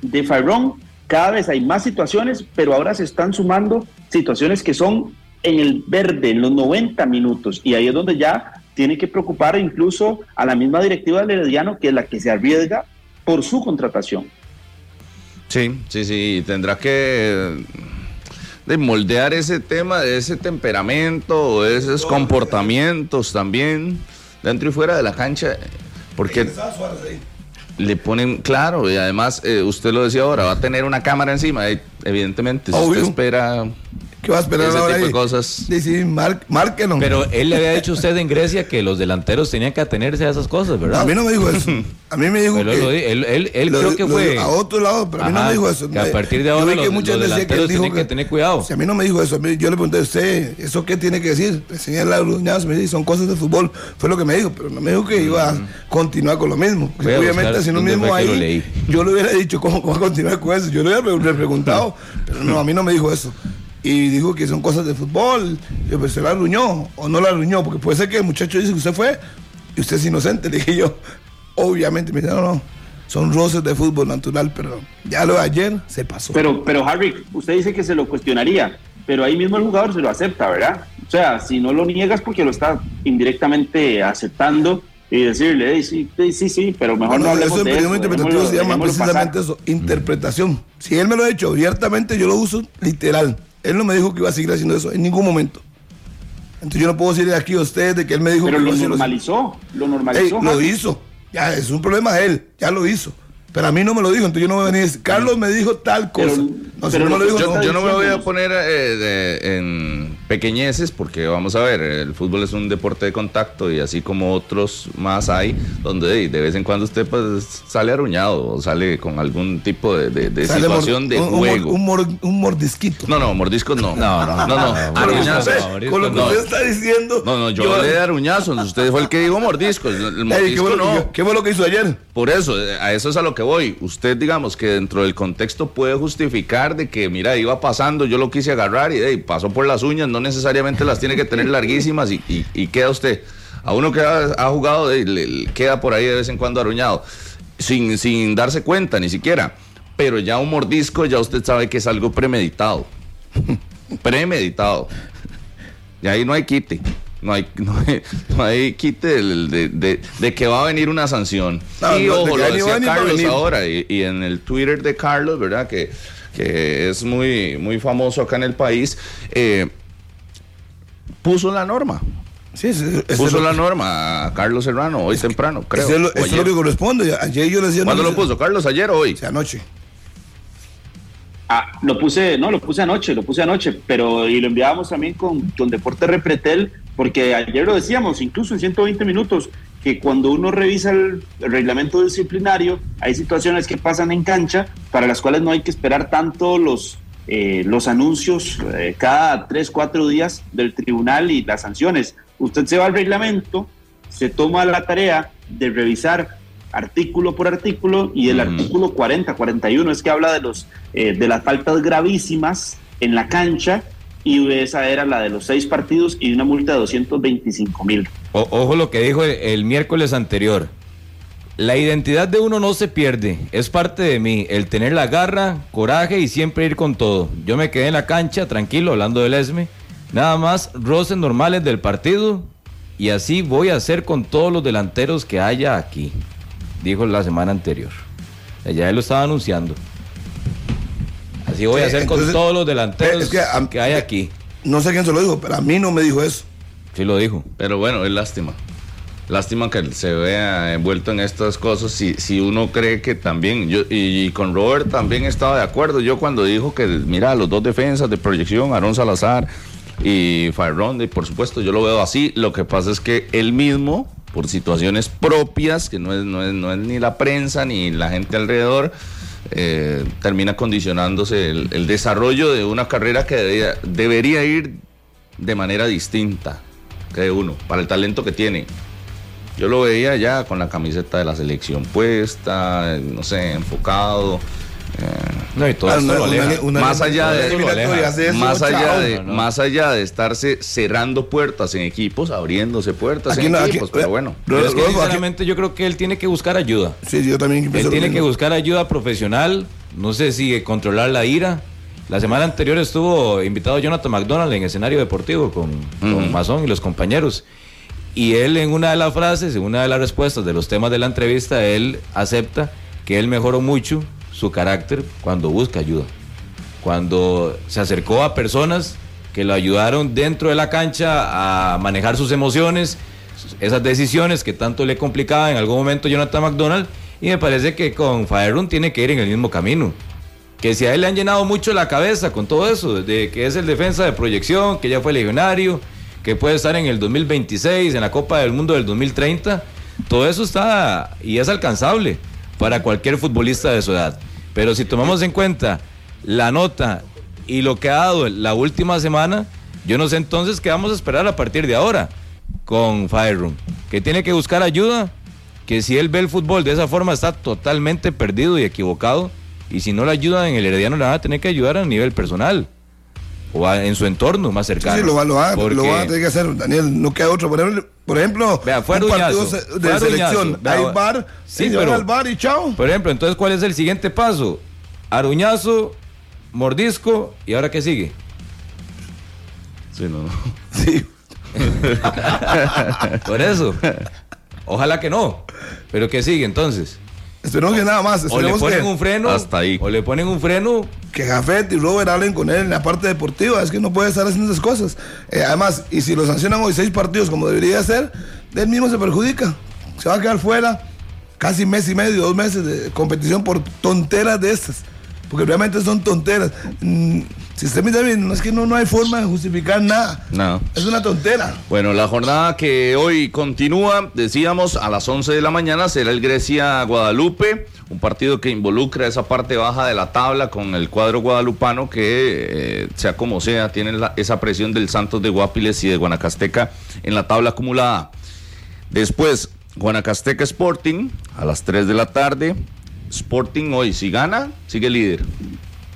de Fyrón, cada vez hay más situaciones, pero ahora se están sumando situaciones que son en el verde, en los 90 minutos, y ahí es donde ya tiene que preocupar incluso a la misma directiva del Herediano, que es la que se arriesga por su contratación. Sí, sí, sí, tendrá que de moldear ese tema, de ese temperamento, de esos comportamientos también, dentro y fuera de la cancha, porque le ponen, claro, y además, eh, usted lo decía ahora, va a tener una cámara encima, evidentemente, si usted espera ¿Qué va a esperar Ese ahora tipo de cosas. Sí, sí, márquenos. Pero él le había dicho a usted en Grecia que los delanteros tenían que atenerse a esas cosas, ¿verdad? a mí no me dijo eso. A mí me dijo pero que... Él, él, él, creo que fue... A otro lado, pero a mí no me dijo eso. Que a partir de ahora los, los delanteros tienen que, tener cuidado. Si a mí no me dijo eso, yo le pregunté a usted, ¿eso qué tiene que decir? El señor Laruñazo me dice, son cosas de fútbol. Fue lo que me dijo, pero no me dijo que iba a continuar con lo mismo. Obviamente, si no mismo ahí, yo le hubiera dicho, ¿cómo va a continuar con eso? Yo le hubiera preguntado, pero no, a mí no me dijo eso y dijo que son cosas de fútbol. Yo, pues se la arruñó o no la arruñó, porque puede ser que el muchacho dice que usted fue y usted es inocente. Le dije yo, obviamente, me dice, no, no, son roces de fútbol natural, pero ya lo de ayer se pasó. Pero, pero Harry, usted dice que se lo cuestionaría, pero ahí mismo el jugador se lo acepta, ¿verdad? O sea, si no lo niegas porque lo está indirectamente aceptando y decirle, sí, sí, sí, pero mejor no hablemos eso. En periodismo interpretativo se llama precisamente eso, interpretación. Si él me lo ha hecho abiertamente, yo lo uso literal. Él no me dijo que iba a seguir haciendo eso en ningún momento. Entonces yo no puedo decirle aquí a usted de que él me dijo Pero que lo normalizó, lo normalizó. lo hizo. Ya es un problema de él, ya lo hizo. Pero a mí no me lo dijo, entonces yo no voy a venir. Carlos me dijo tal cosa. yo, no me voy a poner eh, en pequeñeces porque vamos a ver, el fútbol es un deporte de contacto y así como otros más hay, donde de vez en cuando usted pues, sale aruñado o sale con algún tipo de, situación de juego. Un, mordisquito. No, no, mordiscos no. No, no, no. no, Con lo que usted está diciendo. No, no, yo, le de aruñazos. Usted fue el que dijo mordiscos. El mordisco ¿qué, no. ¿Qué fue lo que hizo ayer? Por eso, a eso es a lo que voy. Usted, digamos, que dentro del contexto puede justificar de que, mira, iba pasando, yo lo quise agarrar y pasó por las uñas, no necesariamente las tiene que tener larguísimas y, queda usted. A uno que ha, jugado, le, queda por ahí de vez en cuando aruñado, sin, sin darse cuenta ni siquiera. Pero ya un mordisco, ya usted sabe que es algo premeditado. premeditado. Y ahí no hay quite. No hay, no hay, quite de, que va a venir una sanción. y ojo, lo decía Carlos ahora, y, en el Twitter de Carlos, ¿verdad? Que, que es muy, muy famoso acá en el país, eh, puso la norma. Sí, puso la norma a Carlos Serrano hoy temprano, creo. Es lo, es lo que corresponde. Ayer yo le decía. ¿Cuándo lo puso? ¿Carlos ayer o hoy? anoche. Ah, lo puse, no, lo puse anoche, lo puse anoche, pero y lo enviábamos también con, con Deporte Repretel porque ayer lo decíamos, incluso en 120 minutos, que cuando uno revisa el, reglamento disciplinario, hay situaciones que pasan en cancha para las cuales no hay que esperar tanto los, eh, los anuncios eh, cada 3, 4 días del tribunal y las sanciones. Usted se va al reglamento, se toma la tarea de revisar artículo por artículo y el artículo 40, 41 es que habla de, los, eh, de las faltas gravísimas en la cancha y esa era la de los seis partidos y una multa de 225 mil. Ojo lo que dijo el, miércoles anterior. La identidad de uno no se pierde, es parte de mí, el tener la garra, coraje y siempre ir con todo. Yo me quedé en la cancha, tranquilo, hablando del ESME, nada más roces normales del partido y así voy a hacer con todos los delanteros que haya aquí, dijo la semana anterior. Ya él lo estaba anunciando. Así voy a hacer con todos los delanteros que, hay aquí. No sé quién se lo dijo, pero a mí no me dijo eso. Sí lo dijo. Pero bueno, es lástima. Lástima que se vea envuelto en estas cosas. Si, si uno cree que también, yo y, con Robert también estaba de acuerdo. Yo cuando dijo que, mira, los dos defensas de proyección, Aaron Salazar y Fire por supuesto, yo lo veo así. Lo que pasa es que él mismo, por situaciones propias, que no es, no es, no es ni la prensa ni la gente alrededor, eh, termina condicionándose el, desarrollo de una carrera que debería, ir de manera distinta, que uno, para el talento que tiene. Yo lo veía ya con la camiseta de la selección puesta, no sé, enfocado. No, y todo más allá de, más allá de, más allá de estarse cerrando puertas en equipos, abriéndose puertas en equipos, pero bueno. sinceramente yo creo que él tiene que buscar ayuda. Sí, yo también. Él tiene que buscar ayuda profesional, no sé si controlar la ira. La semana anterior estuvo invitado Jonathan McDonald en escenario deportivo con, con Mazón y los compañeros. Y él en una de las frases, en una de las respuestas de los temas de la entrevista, él acepta que él mejoró mucho su carácter cuando busca ayuda. Cuando se acercó a personas que lo ayudaron dentro de la cancha a manejar sus emociones, esas decisiones que tanto le complicaba en algún momento Jonathan McDonald. Y me parece que con Faerun tiene que ir en el mismo camino. Que si a él le han llenado mucho la cabeza con todo eso, de que es el defensa de proyección, que ya fue legionario, que puede estar en el 2026, en la Copa del Mundo del 2030, todo eso está y es alcanzable para cualquier futbolista de su edad. Pero si tomamos en cuenta la nota y lo que ha dado la última semana, yo no sé entonces qué vamos a esperar a partir de ahora con Fireroom. Que tiene que buscar ayuda, que si él ve el fútbol de esa forma está totalmente perdido y equivocado. Y si no le ayudan en el Herediano, le van a tener que ayudar a nivel personal o en su entorno más cercano. Sí, lo, va, lo, va, lo va a tener que hacer, Daniel. No queda otro. Por ejemplo, por ejemplo Vea, fue un partido de selección. hay bar, sí, pero, al bar y chao. Por ejemplo, entonces, ¿cuál es el siguiente paso? Aruñazo, mordisco, ¿y ahora qué sigue? Sí, no. Sí. por eso. Ojalá que no. Pero ¿qué sigue entonces? Esperemos que nada más. O le ponen un freno. Hasta ahí. O le ponen un freno. Que Jafet y Robert hablen con él en la parte deportiva. Es que no puede estar haciendo esas cosas. Eh, además, y si lo sancionan hoy seis partidos como debería ser, él mismo se perjudica. Se va a quedar fuera. casi mes y medio, dos meses de competición por tonteras de estas. Porque realmente son tonteras. Mm, si usted me dice, no es que no, no hay forma de justificar nada. No. Es una tontera. Bueno, la jornada que hoy continúa, decíamos, a las 11 de la mañana será el Grecia-Guadalupe, un partido que involucra esa parte baja de la tabla con el cuadro guadalupano que, eh, sea como sea, tiene esa presión del Santos de Guapiles y de Guanacasteca en la tabla acumulada. Después, Guanacasteca Sporting a las 3 de la tarde. Sporting hoy, si gana, sigue líder.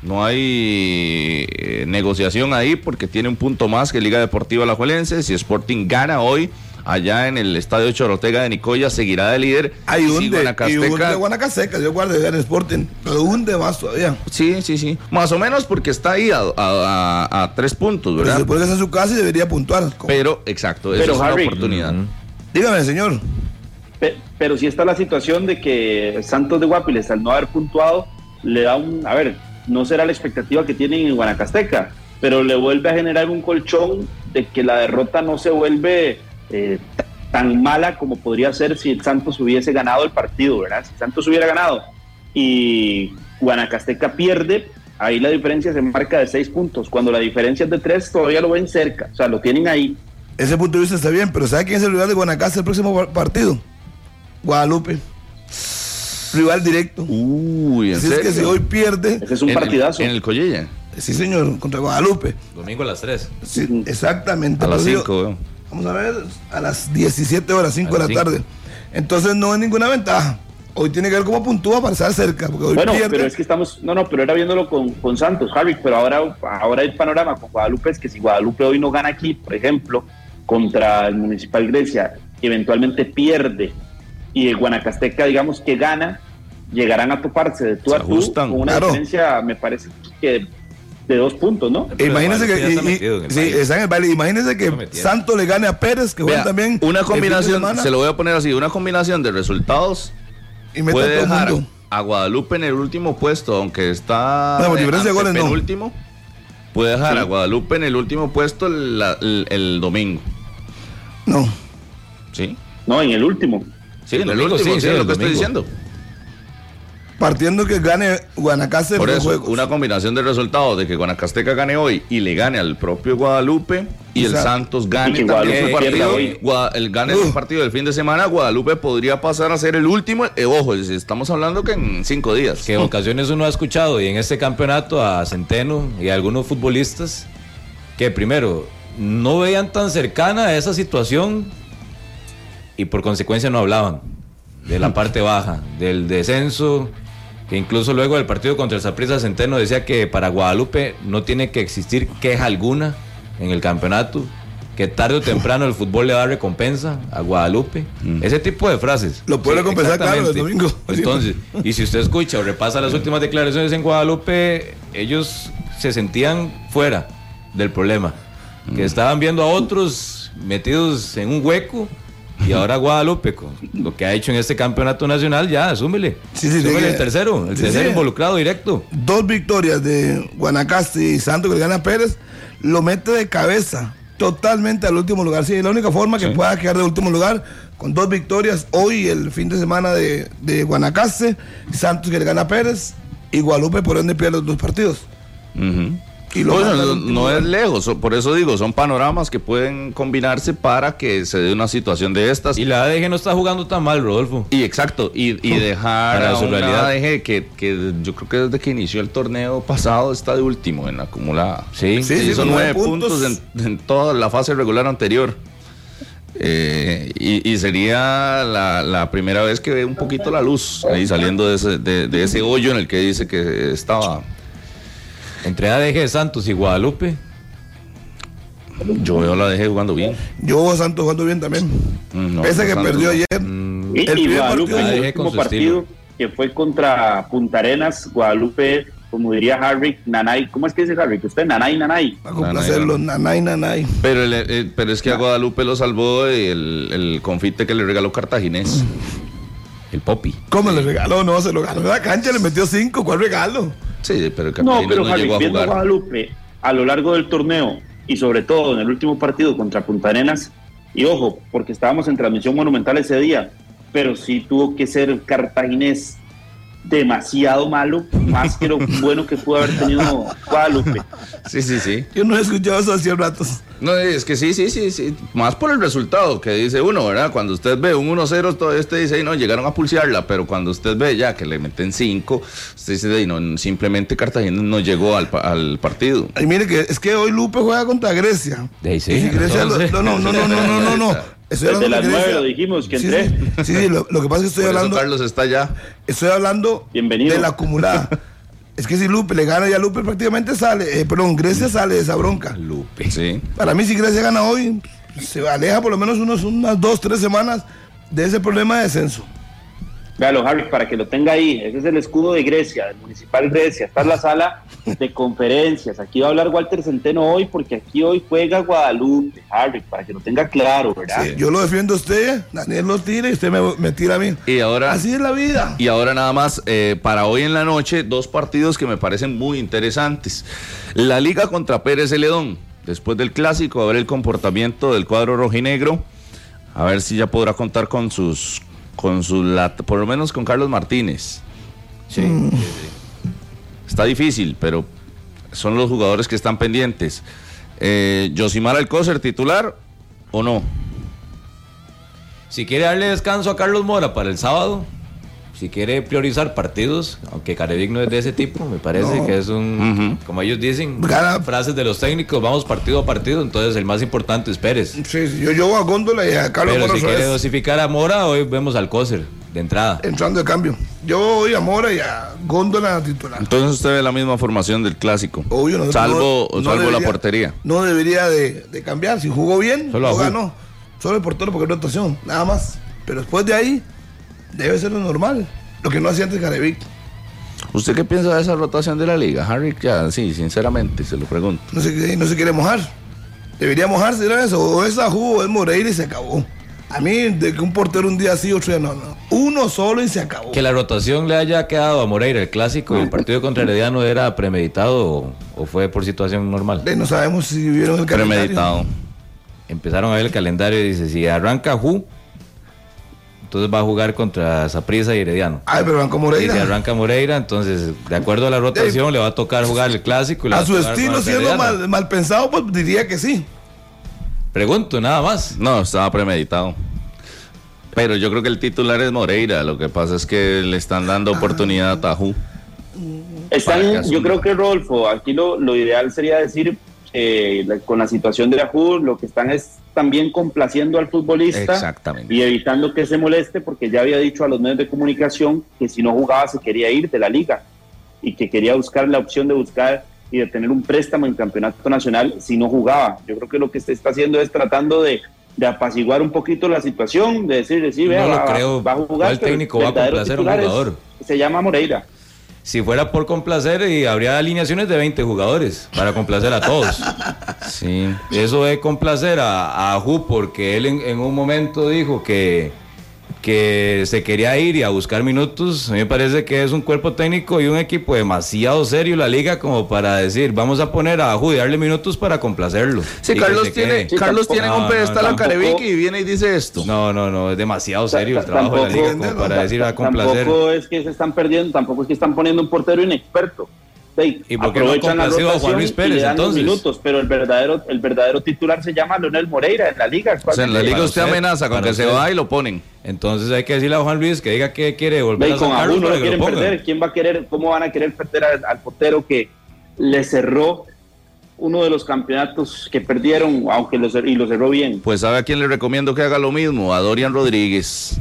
No hay eh, negociación ahí porque tiene un punto más que Liga Deportiva La Juelense. Si Sporting gana hoy, allá en el estadio Chorotega de Nicoya, seguirá de líder. Hay un de Guanacasteca. Guanacasteca, yo guardo en Sporting, pero hunde más todavía. Sí, sí, sí. Más o menos porque está ahí a, tres puntos, ¿verdad? Pero se puede en su casa y debería puntuar. Pero, exacto, esa es una oportunidad. Dígame, señor. Pero, si está la situación de que Santos de Guapiles, al no haber puntuado, le da un. A ver, no será la expectativa que tienen en Guanacasteca, pero le vuelve a generar un colchón de que la derrota no se vuelve eh, tan mala como podría ser si el Santos hubiese ganado el partido, ¿verdad? Si Santos hubiera ganado y Guanacasteca pierde, ahí la diferencia se marca de seis puntos. Cuando la diferencia es de tres, todavía lo ven cerca, o sea, lo tienen ahí. Ese punto de vista está bien, pero ¿sabe quién es el rival de Guanacaste el próximo partido? Guadalupe. Rival directo. Uy, ¿en Así es que si hoy pierde. Ese es un partidazo. en el Collella. Sí, señor, contra Guadalupe. Domingo a las 3. Sí, exactamente. A las 5, Vamos a ver, a las 17 horas, 5 de la tarde. Entonces no hay ninguna ventaja. Hoy tiene que ver cómo puntúa para estar cerca. Porque hoy bueno, pero es que estamos, no, no, pero era viéndolo con, con Santos, Harry, pero ahora, ahora el panorama con Guadalupe es que si Guadalupe hoy no gana aquí, por ejemplo, contra el Municipal Grecia, eventualmente pierde y el Guanacasteca, digamos que gana, llegarán a toparse de tú a tú con una diferencia, me parece que de dos puntos, ¿no? Imagínense que, sí, está en el baile. Imagínense que Santo le gane a Pérez, que juega también. Una combinación, se lo voy a poner así, una combinación de resultados y puede dejar a Guadalupe en el último puesto, aunque está no, diferencia de goles, penúltimo, puede dejar a Guadalupe en el último puesto el, el domingo. No. ¿Sí? No, en el último. Sí, en el último, sí, sí, es lo que estoy diciendo. Partiendo que gane Guanacaste Por eso, una combinación de resultados de que Guanacasteca gane hoy y le gane al propio Guadalupe y el Santos gane también su partido, el gane su partido del fin de semana, Guadalupe podría pasar a ser el último. Eh, ojo, estamos hablando que en cinco días. Que en ocasiones uno ha escuchado y en este campeonato a Centeno y a algunos futbolistas que primero no veían tan cercana a esa situación y por consecuencia no hablaban de la parte baja, del descenso, que incluso luego del partido contra el Saprissa Centeno decía que para Guadalupe no tiene que existir queja alguna en el campeonato, que tarde o temprano el fútbol le da recompensa a Guadalupe. Mm. Ese tipo de frases. Lo puede recompensar claro el domingo. Entonces, y si usted escucha o repasa las últimas declaraciones en Guadalupe, ellos se sentían fuera del problema, que mm. estaban viendo a otros metidos en un hueco y ahora Guadalupe, con lo que ha hecho en este campeonato nacional, ya, asúmele. Sí, sí, súmele el tercero, el tercero involucrado directo. Dos victorias de Guanacaste y Santos que gana Pérez, lo mete de cabeza totalmente al último lugar. Sí, la única forma que pueda quedar de último lugar con dos victorias hoy, el fin de semana de, de Guanacaste, Santos que le gana Pérez y Guadalupe por ende pierde los dos partidos no, es lejos, por eso digo, son panoramas que pueden combinarse para que se dé una situación de estas. Y la ADG no está jugando tan mal, Rodolfo. Y exacto, y, dejar a una realidad. ADG que, que, yo creo que desde que inició el torneo pasado está de último en la acumulada. Sí, sí, son nueve puntos, en, toda la fase regular anterior. Eh, y, sería la, primera vez que ve un poquito la luz ahí saliendo de ese, de ese hoyo en el que dice que estaba entre ADG Santos y Guadalupe. Yo veo la ADG jugando bien. Yo veo a Santos jugando bien también. Mm, Pese que perdió ayer. Mm. y, Guadalupe en el último partido que fue contra Punta Arenas, Guadalupe, como diría Harry, Nanay. ¿Cómo es que dice Harry? Que usted Nanay, Nanay. A complacerlo, Nanay, Nanay. Pero, pero es que a Guadalupe lo salvó el, el confite que le regaló Cartaginés. El Popi. ¿Cómo le regaló? No, se lo ganó en la cancha, le metió cinco. ¿Cuál regalo? Sí, pero No, pero no viendo a Guadalupe a lo largo del torneo y sobre todo en el último partido contra Punta Arenas, y ojo, porque estábamos en transmisión monumental ese día, pero sí tuvo que ser cartaginés demasiado malo, más que lo bueno que pudo haber tenido Guadalupe. Sí, sí, sí. Yo no he escuchado eso hace ratos. No, es que sí, sí, sí, sí. Más por el resultado que dice uno, ¿verdad? Cuando usted ve un 1-0, todo este dice, no, llegaron a pulsearla, pero cuando usted ve ya que le meten 5, usted dice, no, simplemente Cartagena no llegó al, al partido. Ay, mire, que es que hoy Lupe juega contra Grecia. De sí, Grecia no, no, no, no, no, no, no, no. Desde las nueve lo dijimos, que entré. Sí, sí, lo, que pasa es que estoy hablando. Carlos está ya. Estoy hablando Bienvenido. de la acumulada. es que si Lupe le gana, ya Lupe prácticamente sale. Eh, perdón, Grecia sale de esa bronca. Lupe. Sí. Para mí, si Grecia gana hoy, se aleja por lo menos unos, unas dos, tres semanas de ese problema de descenso. Véalo, Harry, para que lo tenga ahí. Ese es el escudo de Grecia, del Municipal Grecia. Está en la sala de conferencias. Aquí va a hablar Walter Centeno hoy, porque aquí hoy juega Guadalupe, Harry, para que lo tenga claro, ¿verdad? yo lo defiendo a usted, Daniel lo tira y usted me, tira a mí. Y ahora, Así es la vida. Y ahora nada más, eh, para hoy en la noche, dos partidos que me parecen muy interesantes. La Liga contra Pérez Celedón. Después del clásico, a ver el comportamiento del cuadro rojinegro. A ver si ya podrá contar con sus con su por lo menos con Carlos Martínez. Sí, Está difícil, pero son los jugadores que están pendientes. Eh, Josimar Alcócer, titular o no? Si quiere darle descanso a Carlos Mora para el sábado, si quiere priorizar partidos, aunque Carevic no es de ese tipo, me parece que es un, como ellos dicen, frases de los técnicos, vamos partido a partido, entonces el más importante es Pérez. Sí, yo llevo a Góndola y a Carlos Pero si quiere dosificar a Mora, hoy vemos al Coser de entrada. Entrando de cambio. Yo voy a Mora y a Góndola titular. Entonces usted ve la misma formación del clásico. salvo salvo la portería. No debería de, cambiar. Si jugó bien, Solo ganó. Solo el portero porque no actuación, nada más. Pero después de ahí, debe ser lo normal. Lo que no hacía antes Carevic. ¿Usted qué piensa de esa rotación de la liga? Harry, ya, sí, sinceramente, se lo pregunto. No se, no se quiere mojar. Debería mojarse, ¿no? Eso. O es Ajú o es Moreira y se acabó. A mí, de que un portero un día sí, otro día no, no. Uno solo y se acabó. Que la rotación le haya quedado a Moreira, el clásico, y el partido contra Herediano era premeditado o, fue por situación normal. no sabemos si vieron el calendario. Premeditado. Empezaron a ver el calendario y dice, si arranca Ajú, entonces va a jugar contra Zaprisa y Herediano. Ay, pero arranca Moreira. Y si arranca Moreira, entonces, de acuerdo a la rotación, le va a tocar jugar el clásico. a su estilo, siendo mal, pensado, pues diría que sí. Pregunto, nada más. No, estaba premeditado. Pero yo creo que el titular es Moreira. Lo que pasa es que le están dando ah. oportunidad a Tajú. Están, yo creo que Rodolfo, aquí lo, lo ideal sería decir, eh, con la situación de Tajú, lo que están es también complaciendo al futbolista y evitando que se moleste porque ya había dicho a los medios de comunicación que si no jugaba se quería ir de la liga y que quería buscar la opción de buscar y de tener un préstamo en campeonato nacional si no jugaba. Yo creo que lo que se está haciendo es tratando de, apaciguar un poquito la situación, de decir, sí, vea, va, creo. va, a jugar. El técnico va a complacer a un jugador. se llama Moreira si fuera por complacer, y habría alineaciones de 20 jugadores para complacer a todos. Sí, eso de complacer a, a Ju porque él en, un momento dijo que que se quería ir y a buscar minutos. A mí me parece que es un cuerpo técnico y un equipo demasiado serio la liga como para decir, vamos a poner a Judy darle minutos para complacerlo. Sí, Carlos tiene, Carlos tiene un pedestal a Carevic y viene y dice esto. No, no, no, es demasiado serio el trabajo de la liga como para decir a complacer. Tampoco es que se están perdiendo, tampoco es que están poniendo un portero inexperto. ¿Y por qué no a Juan Luis Pérez entonces? Minutos, pero el verdadero, el verdadero titular se llama Leonel Moreira en la liga. O sea, en la liga usted amenaza con que se va y lo ponen. Entonces hay que decirle a Juan Luis que diga que quiere volver a con uno lo quieren perder. ¿Quién va a querer, cómo van a querer perder al, portero que le cerró uno de los campeonatos que perdieron, aunque lo, y lo cerró bien? Pues sabe a quién le recomiendo que haga lo mismo, a Dorian Rodríguez.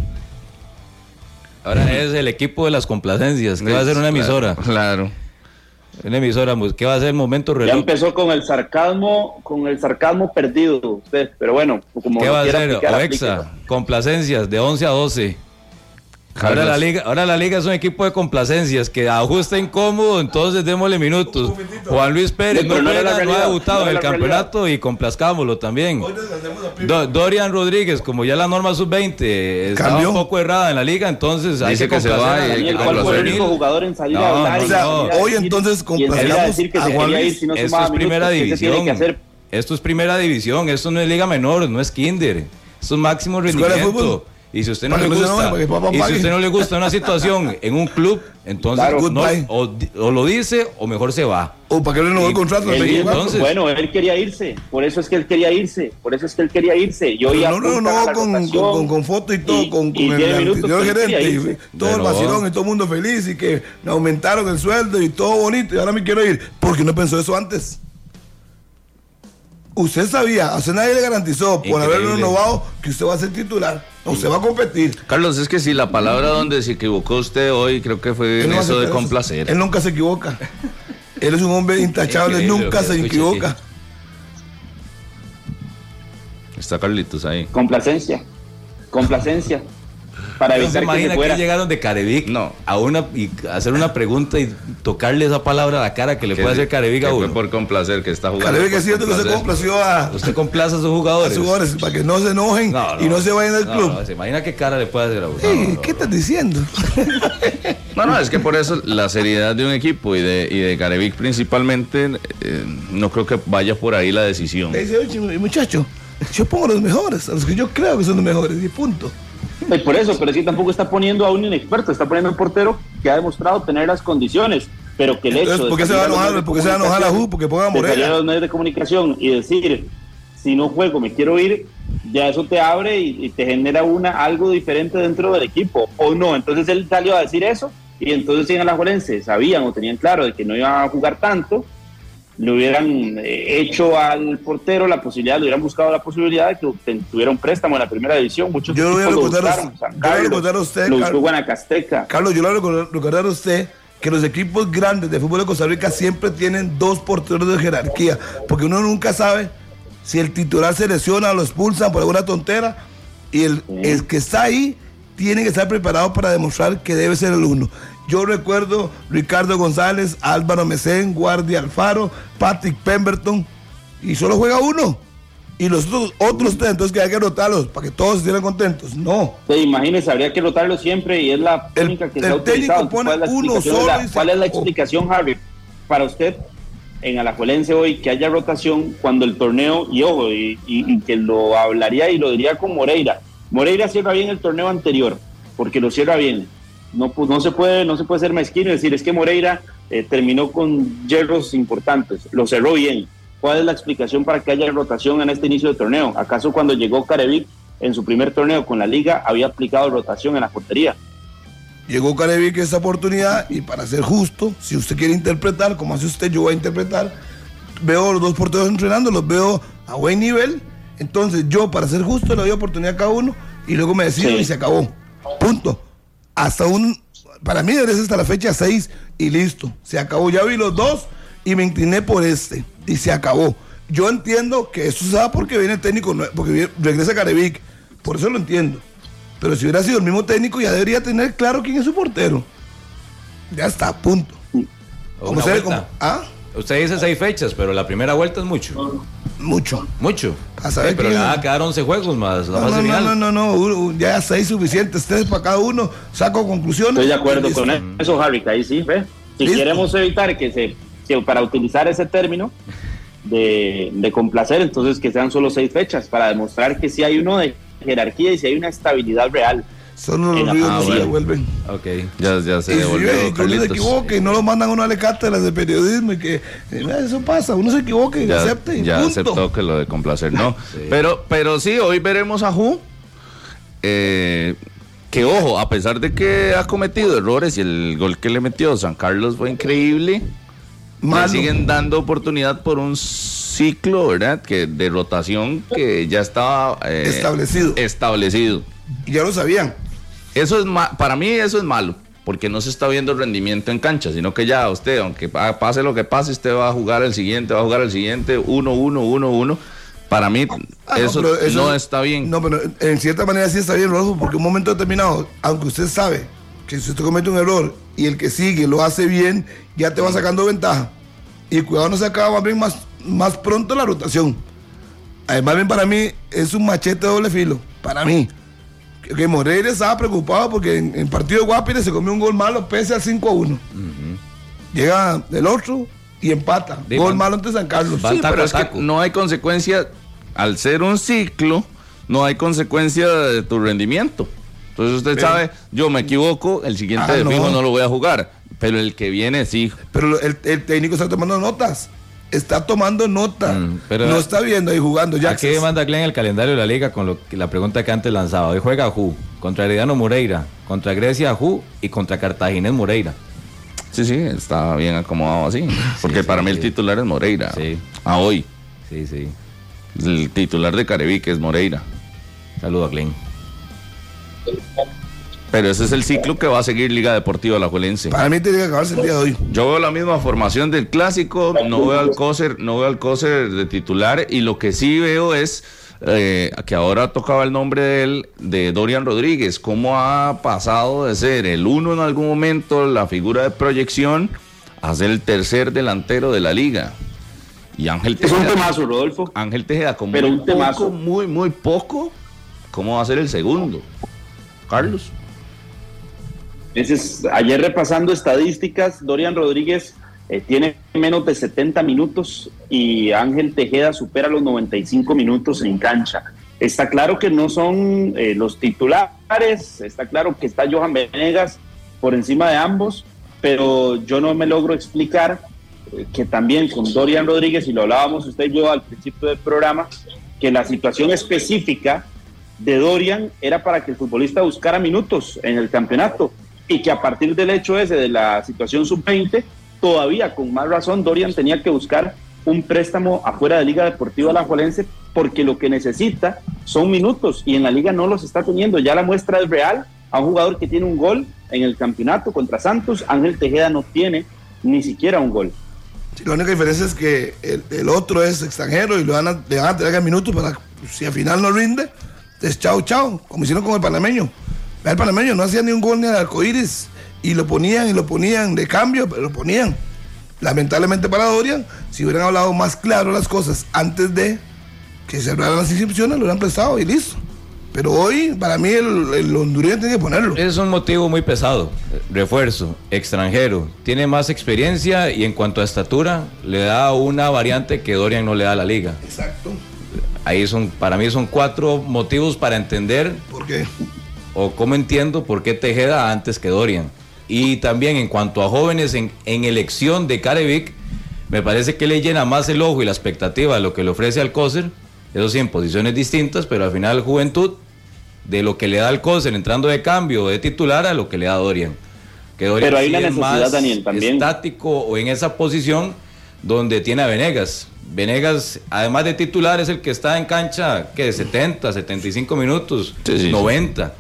Ahora es el equipo de las complacencias, que va a ser una emisora. claro. Una emisora, pues, ¿qué va a ser el momento reloj? Ya empezó con el sarcasmo, con el sarcasmo perdido usted, pero bueno, como ¿Qué va a hacer? Oexa, complacencias de 11 a 12. Ahora la, liga, ahora la liga es un equipo de complacencias que ajusta incómodo, entonces démosle minutos. Juan Luis Pérez no, ha debutado en el campeonato y complazcámoslo también. Dorian Rodríguez, como ya la norma sub-20 estaba un poco errada en la liga, entonces hay que, se va. ¿Cuál fue el único jugador en salir a hablar? O sea, hoy entonces complazcamos a Juan Luis. Esto es primera división. Esto es primera división, esto no es liga menor, no es kinder. Esto es máximo rendimiento. Y si usted no le gusta, y si usted no le gusta una situación en un club, entonces o, lo dice o mejor se va. O para que no el contrato. entonces, bueno, él quería irse, por eso es que él quería irse, por eso es que él quería irse. Yo no, no, no, con, con, con, foto y todo, con, con el, el gerente, y todo el vacilón y todo el mundo feliz y que me aumentaron el sueldo y todo bonito y ahora me quiero ir. porque no pensó eso antes? Usted sabía, a usted nadie le garantizó por haberlo renovado que usted va a ser titular. Usted va a competir. Carlos, es que si la palabra donde se equivocó usted hoy, creo que fue en eso de complacer. Él nunca se equivoca. él es un hombre intachable, nunca se equivoca. Está Carlitos ahí. Complacencia. Complacencia para evitar se imagina que, llegaron de Carevic no. a una y hacer una pregunta y tocarle esa palabra a la cara que le puede hacer Carevic a uno. por complacer que está jugando. Carevic es cierto que se complació a. Usted complace a sus jugadores. A sus jugadores para que no se enojen y no se vayan del club. se imagina qué cara le puede hacer a uno. ¿Qué estás diciendo? no, no, es que por eso la seriedad de un equipo y de, y de Carevic principalmente, eh, no creo que vaya por ahí la decisión. Dice, muchacho, yo pongo los mejores, a los que yo creo que son los mejores, y punto. Por eso, pero sí tampoco está poniendo a un inexperto, está poniendo a un portero que ha demostrado tener las condiciones, pero que el hecho ¿por qué se va a enojar? ¿Por qué se va a enojar la JU? Porque ponga a los medios de comunicación y decir, si no juego, me quiero ir, ya eso te abre y, te genera una algo diferente dentro del equipo, o no. Entonces él salió a decir eso y entonces en Alajuelense sabían o tenían claro de que no iban a jugar tanto le hubieran eh, hecho al portero la posibilidad, le hubieran buscado la posibilidad de que tuviera un préstamo en la primera división. Muchos yo lo voy a recordar, a usted, lo Carlos, Guanacasteca. Carlos, yo le voy a recordar a usted que los equipos grandes de fútbol de Costa Rica siempre tienen dos porteros de jerarquía, porque uno nunca sabe si el titular se lesiona o lo expulsan por alguna tontera y el, el que está ahí tiene que estar preparado para demostrar que debe ser el uno. Yo recuerdo Ricardo González, Álvaro Mesén, Guardia Alfaro, Patrick Pemberton, y solo juega uno. Y los otros, otros tres, entonces que hay que rotarlos para que todos estén contentos. No. Sí, imagínese, habría que rotarlos siempre y es la técnica que se ha utilizado. Pone ¿Cuál, es uno solo ¿Cuál es la explicación, Harry, para usted en Alajuelense hoy que haya rotación cuando el torneo, y ojo, y, y que lo hablaría y lo diría con Moreira. Moreira cierra bien el torneo anterior, porque lo cierra bien no, pues, no, se puede, no se puede ser mezquino y decir, es que Moreira eh, terminó con hierros importantes, lo cerró bien. ¿Cuál es la explicación para que haya rotación en este inicio de torneo? ¿Acaso cuando llegó Carevic en su primer torneo con la liga había aplicado rotación en la portería? Llegó Carevic esa oportunidad y para ser justo, si usted quiere interpretar, como hace usted, yo voy a interpretar, veo los dos porteros entrenando, los veo a buen nivel, entonces yo para ser justo le doy oportunidad a cada uno y luego me decido y se acabó. Punto hasta un, para mí debe hasta la fecha 6 y listo, se acabó. Ya vi los dos y me incliné por este y se acabó. Yo entiendo que eso se da porque viene el técnico, porque regresa Carevic, por eso lo entiendo. Pero si hubiera sido el mismo técnico, ya debería tener claro quién es su portero. Ya está, punto. ¿ah? Usted dice seis fechas, pero la primera vuelta es mucho. Mucho. Mucho. pero le va a quedar 11 juegos más. no, no, no, no, ya seis suficientes, tres para cada uno. Saco conclusiones. Estoy de acuerdo con eso, Harry, ahí sí, ¿ve? Si queremos evitar que se, que para utilizar ese término de, de complacer, entonces que sean solo seis fechas, para demostrar que si hay uno de jerarquía y si hay una estabilidad real. Son los ríos ah, se devuelven. Ok, ya, ya se devuelve. Y uno se equivoque y no lo mandan a una de cátedras de periodismo y que eh, eso pasa, uno se equivoca y acepte. ya aceptó que lo de complacer, no. Pero, pero sí, hoy veremos a Ju. Eh, que ojo, a pesar de que ha cometido errores y el gol que le metió San Carlos fue increíble, le siguen dando oportunidad por un ciclo, ¿verdad? Que de rotación que ya estaba eh, establecido. Establecido. Y ya lo sabían. Eso es para mí eso es malo, porque no se está viendo el rendimiento en cancha, sino que ya usted, aunque pase lo que pase, usted va a jugar el siguiente, va a jugar el siguiente, uno, uno, uno, uno. Para mí ah, eso, no, está bien. No, pero en cierta manera sí está bien, Rodolfo, porque un momento determinado, aunque usted sabe que si usted comete un error y el que sigue lo hace bien, ya te va sacando ventaja. Y cuidado no se acaba más bien más, más pronto la rotación. Además bien para mí es un machete de doble filo, para mí que Moreira estaba preocupado porque en el partido de Guapire se comió un gol malo pese al 5 a 1. Llega del otro y empata. gol malo ante San Carlos. Sí, pero es que no hay consecuencia, al ser un ciclo, no hay consecuencia de tu rendimiento. Entonces usted sabe, yo me equivoco, el siguiente ah, de fijo no lo voy a jugar, pero el que viene sí. Pero el, técnico está tomando notas está tomando nota. Mm, pero no está viendo ahí jugando. Ya Aquí manda Glenn el calendario de la liga con lo la pregunta que antes lanzaba. Hoy juega Ju contra Herediano Moreira, contra Grecia Ju y contra Cartaginés Moreira. Sí, sí, está bien acomodado así. Porque para mí el titular es Moreira. Sí. A hoy. Sí, sí. El titular de Carevique es Moreira. Saludo a Glenn. Pero ese es el ciclo que va a seguir Liga Deportiva La Juelense. Para mí tiene que acabarse el día de hoy. Yo veo la misma formación del clásico, no veo al Coser, no veo al Coser de titular y lo que sí veo es eh, que ahora tocaba el nombre de él, de Dorian Rodríguez, cómo ha pasado de ser el uno en algún momento, la figura de proyección, a ser el tercer delantero de la liga. Y Ángel Tejeda. Es un temazo, Rodolfo. Ángel Tejeda, como Pero un, temazo. muy, muy poco, ¿cómo va a ser el segundo? Carlos. Ayer repasando estadísticas, Dorian Rodríguez eh, tiene menos de 70 minutos y Ángel Tejeda supera los 95 minutos en cancha. Está claro que no son eh, los titulares, está claro que está Johan Venegas por encima de ambos, pero yo no me logro explicar eh, que también con Dorian Rodríguez, y lo hablábamos usted y yo al principio del programa, que la situación específica de Dorian era para que el futbolista buscara minutos en el campeonato y que a partir del hecho ese de la situación sub-20, todavía con más razón Dorian tenía que buscar un préstamo afuera de Liga Deportiva Alajuelense porque lo que necesita son minutos y en la liga no los está teniendo. Ya la muestra es real a un jugador que tiene un gol en el campeonato contra Santos, Ángel Tejeda no tiene ni siquiera un gol. la única diferencia es que el, otro es extranjero y le van a, le van a tener minutos para, si al final no rinde, es chao, chao, como hicieron con el panameño. El panameño no hacía ni un gol ni al arcoíris y lo ponían y lo ponían de cambio, pero lo ponían. Lamentablemente para Dorian, si hubieran hablado más claro las cosas antes de que se cerraran las inscripciones, lo hubieran prestado y listo. Pero hoy, para mí, el, el, hondureño tiene que ponerlo. Es un motivo muy pesado. Refuerzo, extranjero, tiene más experiencia y en cuanto a estatura, le da una variante que Dorian no le da a la liga. Exacto. Ahí son, para mí son cuatro motivos para entender. ¿Por qué? O cómo entiendo por qué Tejeda antes que Dorian. Y también en cuanto a jóvenes en, elección de Carevic, me parece que le llena más el ojo y la expectativa de lo que le ofrece al Coser, eso sí, en posiciones distintas, pero al final juventud, de lo que le da al Coser entrando de cambio de titular a lo que le da Dorian. Que Dorian pero hay la necesidad, Daniel, también. estático o en esa posición donde tiene a Venegas. Venegas, además de titular, es el que está en cancha, que de 70, 75 minutos, 90.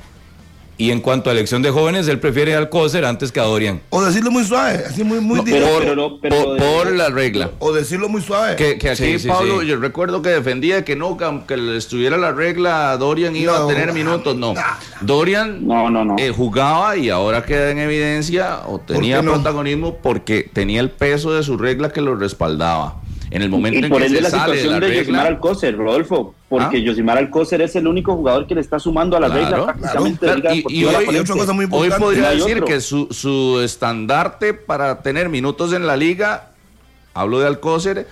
Y en cuanto a elección de jóvenes, él prefiere al Coser antes que a Dorian. O decirlo muy suave, así muy, muy directo. por, la regla. O decirlo muy suave. Que, aquí Pablo, yo recuerdo que defendía que no, que aunque estuviera la regla, Dorian iba a tener minutos. No. Dorian no, no, no. Eh, jugaba y ahora queda en evidencia o tenía protagonismo porque tenía el peso de su regla que lo respaldaba. En el momento y en por que se la sale situación de, Yosimar Alcócer, Rodolfo, porque ¿Ah? Yosimar Alcócer es el único jugador que le está sumando a la regla prácticamente. y, hoy, podría decir que su, su estandarte para tener minutos en la liga, hablo de Alcócer,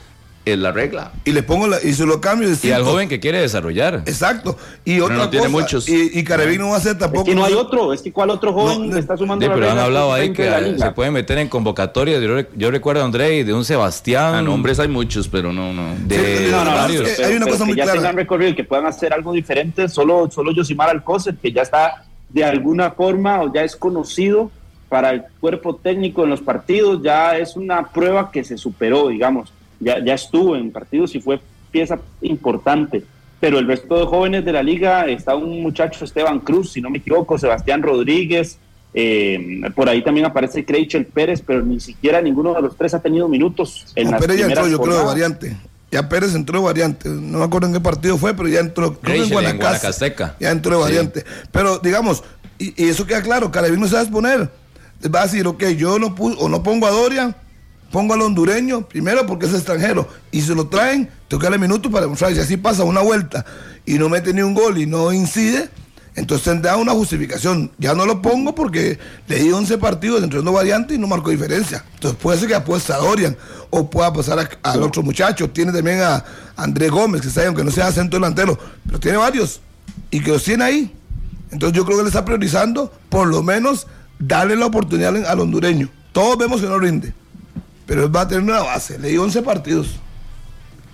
es la regla. Y le pongo la, y se lo cambio. Y al joven que quiere desarrollar. Exacto. Y otra no tiene muchos. Y, y no va a ser tampoco. Es que no hay otro. Es que cuál otro joven le está sumando la pero han hablado ahí que se pueden meter en convocatorias. Yo, recuerdo a André de un Sebastián. A nombres hay muchos, pero no, no. De, no, no, hay una cosa muy que ya tengan recorrido que puedan hacer algo diferente. Solo, solo Yosimar Alcócer, que ya está de alguna forma o ya es conocido para el cuerpo técnico en los partidos. Ya es una prueba que se superó, digamos ya, ya estuvo en partidos y fue pieza importante. Pero el resto de jóvenes de la liga está un muchacho Esteban Cruz, si no me equivoco, Sebastián Rodríguez, eh, por ahí también aparece Creichel Pérez, pero ni siquiera ninguno de los tres ha tenido minutos. En no, Pérez ya entró, yo creo, de variante. Ya Pérez entró de variante. No me acuerdo en qué partido fue, pero ya entró. Creo en Guanacaste. Ya entró de variante. Pero digamos, y, eso queda claro, Carabineros no se va a exponer. Va a decir, ok, yo no, o no pongo a Dorian pongo al hondureño, primero porque es extranjero, y se lo traen, tengo que darle minutos para demostrar, si así pasa una vuelta y no mete ni un gol y no incide, entonces tendrá una justificación. Ya no lo pongo porque le di 11 partidos entre dos variantes y no marcó diferencia. Entonces puede ser que apuesta a Dorian o pueda pasar al otro muchacho. Tiene también a Andrés Gómez, que está ahí, aunque no sea centro delantero, pero tiene varios y que los tiene ahí. Entonces yo creo que le está priorizando por lo menos darle la oportunidad al hondureño. Todos vemos que no rinde, pero él va a tener una base. Le dio 11 partidos,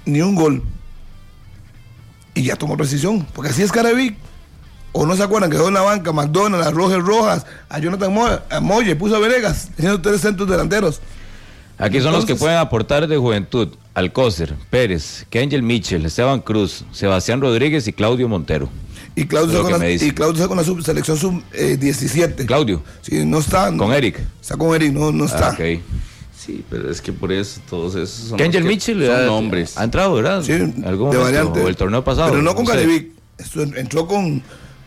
ni un gol. Y ya tomó precisión, porque así es Carabic. O no se acuerdan que en la banca McDonald's, a Rojas Rojas, a Jonathan Moye, puso a Venegas, teniendo tres centros delanteros. Aquí son los que pueden aportar de juventud. Alcócer, Pérez, Kengel Mitchell, Esteban Cruz, Sebastián Rodríguez y Claudio Montero. Y Claudio, está con, la, y Claudio está con la selección sub-17. Eh, Claudio. Sí, no está. Con Eric. Está con Eric, no, no está. Ah, Sí, pero es que por eso todos esos son, Kengel Mitchell son nombres. Ha entrado, ¿verdad? Sí, de variante. O el torneo pasado. Pero no con Caribic. Entró con,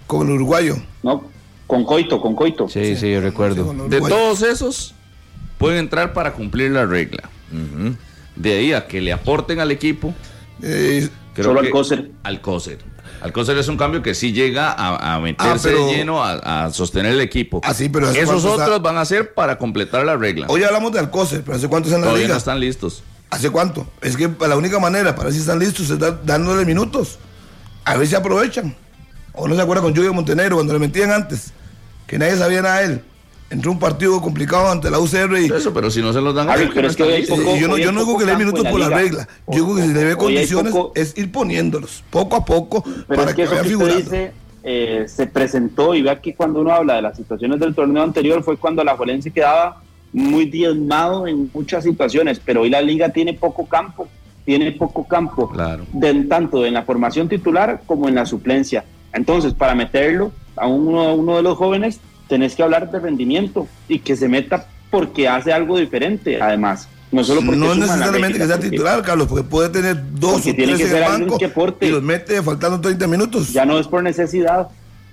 con el uruguayo. No, con Coito, con Coito. Sí, sí, yo recuerdo. de todos esos, pueden entrar para cumplir la regla. De ahí a que le aporten al equipo. Eh, solo al COSER. Al COSER. Alcócer es un cambio que sí llega a, meterse ah, de lleno a, sostener el equipo. Así, ah, pero Esos otros van a ser para completar la regla. Hoy hablamos de Alcócer, pero ¿hace cuánto están en la Todavía liga? no están listos. ¿Hace cuánto? Es que la única manera para ver si están listos es dándole minutos. A ver si aprovechan. O no se acuerda con Julio Montenegro cuando le metían antes, que nadie sabía nada de él entró un partido complicado ante la UCR y eso pero si no se los dan pero es que yo no, yo no digo que le dé minutos por la regla. Yo digo que si le dé condiciones es ir poniéndolos poco a poco pero para es que, que, eso que dice eh, se presentó y vea que cuando uno habla de las situaciones del torneo anterior fue cuando la Juelense quedaba muy diezmado en muchas situaciones pero hoy la liga tiene poco campo tiene poco campo claro. de, tanto en la formación titular como en la suplencia. Entonces para meterlo a uno, a uno de los jóvenes tenés que hablar de rendimiento y que se meta porque hace algo diferente, además. No solo porque no necesariamente que sea titular, Carlos, porque puede tener dos o tiene que ser banco que y los mete faltando 30 minutos. Ya no es por necesidad.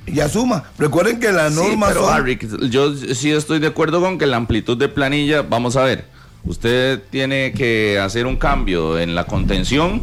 Ya suma. Recuerden que la norma sí, pero yo sí estoy de acuerdo con que la amplitud de planilla, vamos a ver, usted tiene que hacer un cambio en la contención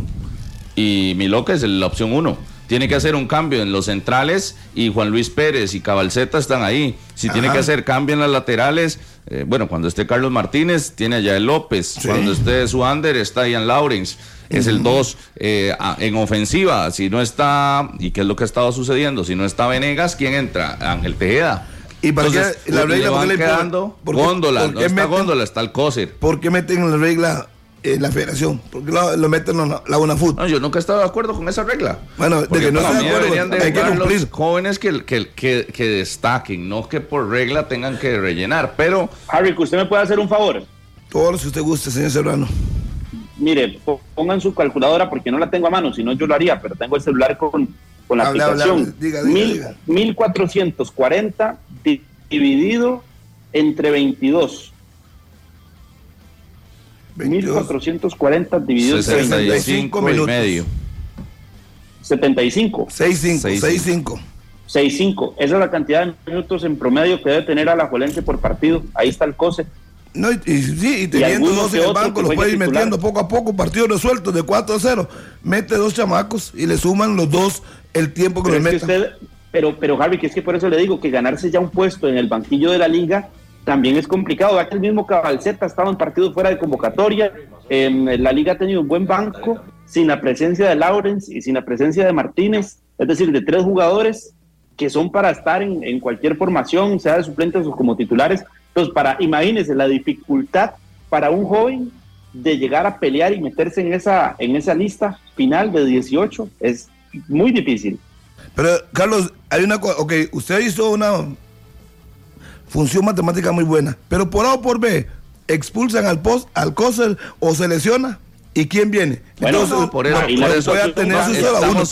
y Miloca es la opción uno tiene que hacer un cambio en los centrales y Juan Luis Pérez y Cabalceta están ahí. Si tiene que hacer cambio en las laterales, eh, bueno, cuando esté Carlos Martínez, tiene allá el López. Cuando esté Suander, está Ian Lawrence. Es el 2 eh, en ofensiva. Si no está, ¿y qué es lo que ha estado sucediendo? Si no está Venegas, ¿quién entra? Ángel Tejeda. ¿Y para Entonces, qué la regla? Le van quedando góndola, no está góndola, está el COSER. ¿Por qué meten en la regla en la federación, porque lo, meten en la, la UNAFUT. No, yo nunca he estado de acuerdo con esa regla. Bueno, de que no estoy de acuerdo, hay que cumplir. Los jóvenes que, que, que, que, destaquen, no que por regla tengan que rellenar, pero... Harry, que usted me puede hacer un favor. Todo lo que usted guste, señor Serrano. Mire, pongan su calculadora porque no la tengo a mano, si no yo lo haría, pero tengo el celular con, con la aplicación. diga, diga, 1440 dividido entre 22 1440 dividido 65 minutos. y medio. 75. 65. 65. 65. Esa es la cantidad de minutos en promedio que debe tener a la Juelense por partido. Ahí está el COSE. No, y, sí, y teniendo dos en el banco, los puede ir metiendo poco a poco, partido resuelto de 4 a 0. Mete dos chamacos y le suman los dos el tiempo que pero le pero, pero Harvey, que es que por eso le digo que ganarse ya un puesto en el banquillo de la liga también es complicado. Aquí el mismo Cabalceta estaba en partido fuera de convocatoria. la liga ha tenido un buen banco sin la presencia de Lawrence y sin la presencia de Martínez, es decir, de tres jugadores que son para estar en, cualquier formación, sea de suplentes o como titulares. Entonces, para, imagínense la dificultad para un joven de llegar a pelear y meterse en esa, en esa lista final de 18 es muy difícil. Pero, Carlos, hay una cosa, ok, usted hizo una, función matemática muy buena. Pero por A o por B, expulsan al post, al COSER o se lesiona. ¿Y quién viene? Entonces, por eso,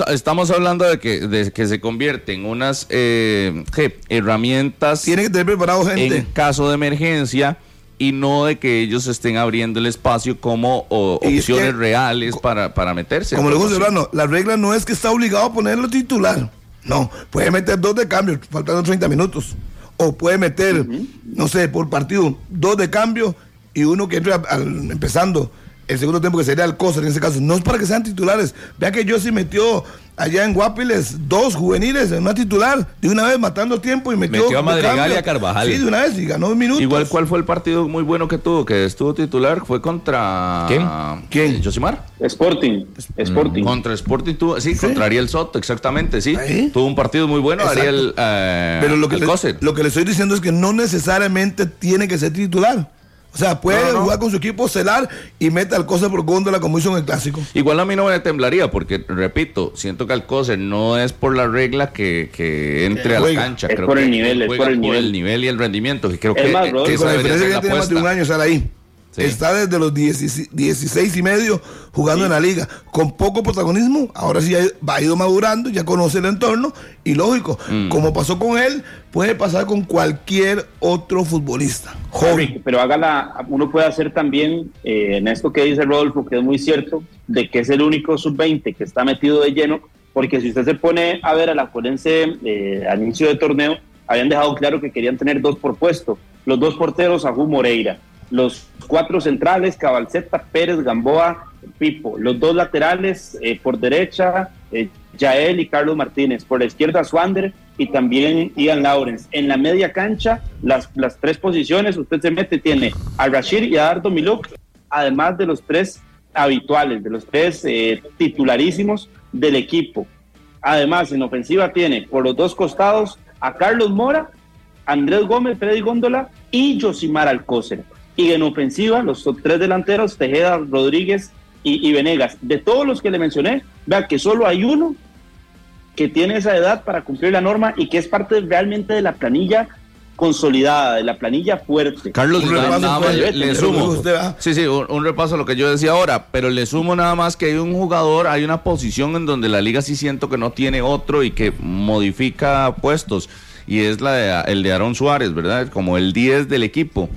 estamos, hablando de que, de que se convierte en unas eh, herramientas. Tiene que tener preparado gente. En caso de emergencia y no de que ellos estén abriendo el espacio como opciones reales para, para meterse. Como le dijo Serrano, la regla no es que está obligado a ponerlo titular. No, puede meter dos de cambio, faltando 30 minutos o puede meter, no sé, por partido, dos de cambio y uno que entra empezando el segundo tiempo que sería Alcócer en ese caso. No es para que sean titulares. Vea que yo sí metió allá en Guapiles dos juveniles en una titular, de una vez matando tiempo y metió, metió a Madrigal y a Carvajal. Sí, de una vez y ganó un minuto. Igual, ¿cuál fue el partido muy bueno que tuvo? Que estuvo titular, fue contra. ¿Quién? ¿Quién? ¿Josimar? Sporting. Sporting. Contra Sporting tuvo, sí, contra Ariel Soto, exactamente, sí. Tuvo un partido muy bueno, Ariel. Eh, Pero lo que, le, lo que le estoy diciendo es que no necesariamente tiene que ser titular. O sea, puede jugar con su equipo, celar y mete al Coser por góndola como hizo en el clásico. Igual a mí no me temblaría, porque repito, siento que Alcocer no es por la regla que, que entre a la cancha. Es por el nivel, es por el nivel. el nivel y el rendimiento. Que creo es que, más, que, con la diferencia que tiene más de un año estar ahí. Está desde los 16 y medio jugando en la liga, con poco protagonismo. Ahora sí ha ido madurando, ya conoce el entorno y lógico, mm. como pasó con él, puede pasar con cualquier otro futbolista. Joven. Pero hágala, uno puede hacer también eh, en esto que dice Rodolfo, que es muy cierto, de que es el único sub-20 que está metido de lleno, porque si usted se pone a ver a la Forense eh, al inicio del torneo, habían dejado claro que querían tener dos por puesto. Los dos porteros, Ajú Moreira los cuatro centrales, Cabalceta, Pérez, Gamboa, Pipo, los dos laterales eh, por derecha, eh, Yael y Carlos Martínez, por la izquierda Swander y también Ian Lawrence. En la media cancha, las, las tres posiciones, usted se mete, tiene a Rashid y a Dardo Miluk, además de los tres habituales, de los tres eh, titularísimos del equipo. Además, en ofensiva tiene por los dos costados a Carlos Mora, Andrés Gómez, Freddy Góndola y Josimar Alcócer. Y en ofensiva, los tres delanteros, Tejeda, Rodríguez y, Venegas. De todos los que le mencioné, vea que solo hay uno que tiene esa edad para cumplir la norma y que es parte realmente de la planilla consolidada, de la planilla fuerte. Carlos, le, sumo. Sí, sí, un, repaso a lo que yo decía ahora, pero le sumo nada más que hay un jugador, hay una posición en donde la liga sí siento que no tiene otro y que modifica puestos, y es la de, el de Aaron Suárez, ¿verdad? Como el 10 del equipo.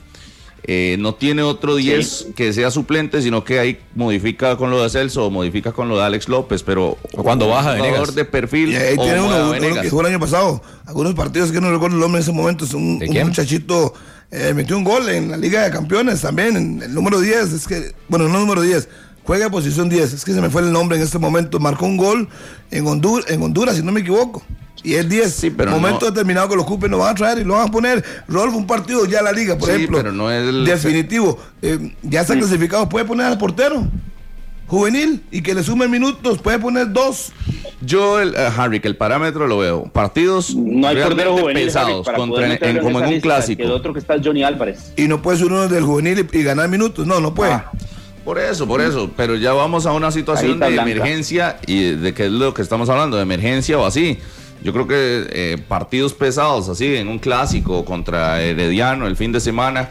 Eh, no tiene otro 10 que sea suplente, sino que ahí modifica con lo de Celso o modifica con lo de Alex López, pero cuando baja de jugador de perfil. Y ahí tiene uno, que jugó el año pasado, algunos partidos que no recuerdo el nombre en ese momento, es un, muchachito, eh, metió un gol en la Liga de Campeones también, en el número 10, es que, bueno, no número 10, juega posición 10, es que se me fue el nombre en este momento, marcó un gol en Honduras, en Honduras si no me equivoco y es 10. Sí, pero momento determinado que lo ocupen, lo van a traer y lo van a poner. Rolfo, un partido ya la liga, por ejemplo. Pero no es el... Definitivo. Eh, ya está clasificado, puede poner al portero. Juvenil y que le sumen minutos, puede poner dos. Yo, el, uh, Harry, que el parámetro lo veo. Partidos no hay portero juvenil, pesados, contra, en, como en un clásico. El otro que está es Johnny Álvarez. Y no puede ser uno del juvenil y, ganar minutos, no, no puede. Ah. Por eso, por eso. Pero ya vamos a una situación de emergencia y de qué es lo que estamos hablando, de emergencia o así. Yo creo que eh, partidos pesados, así, en un clásico contra Herediano el fin de semana,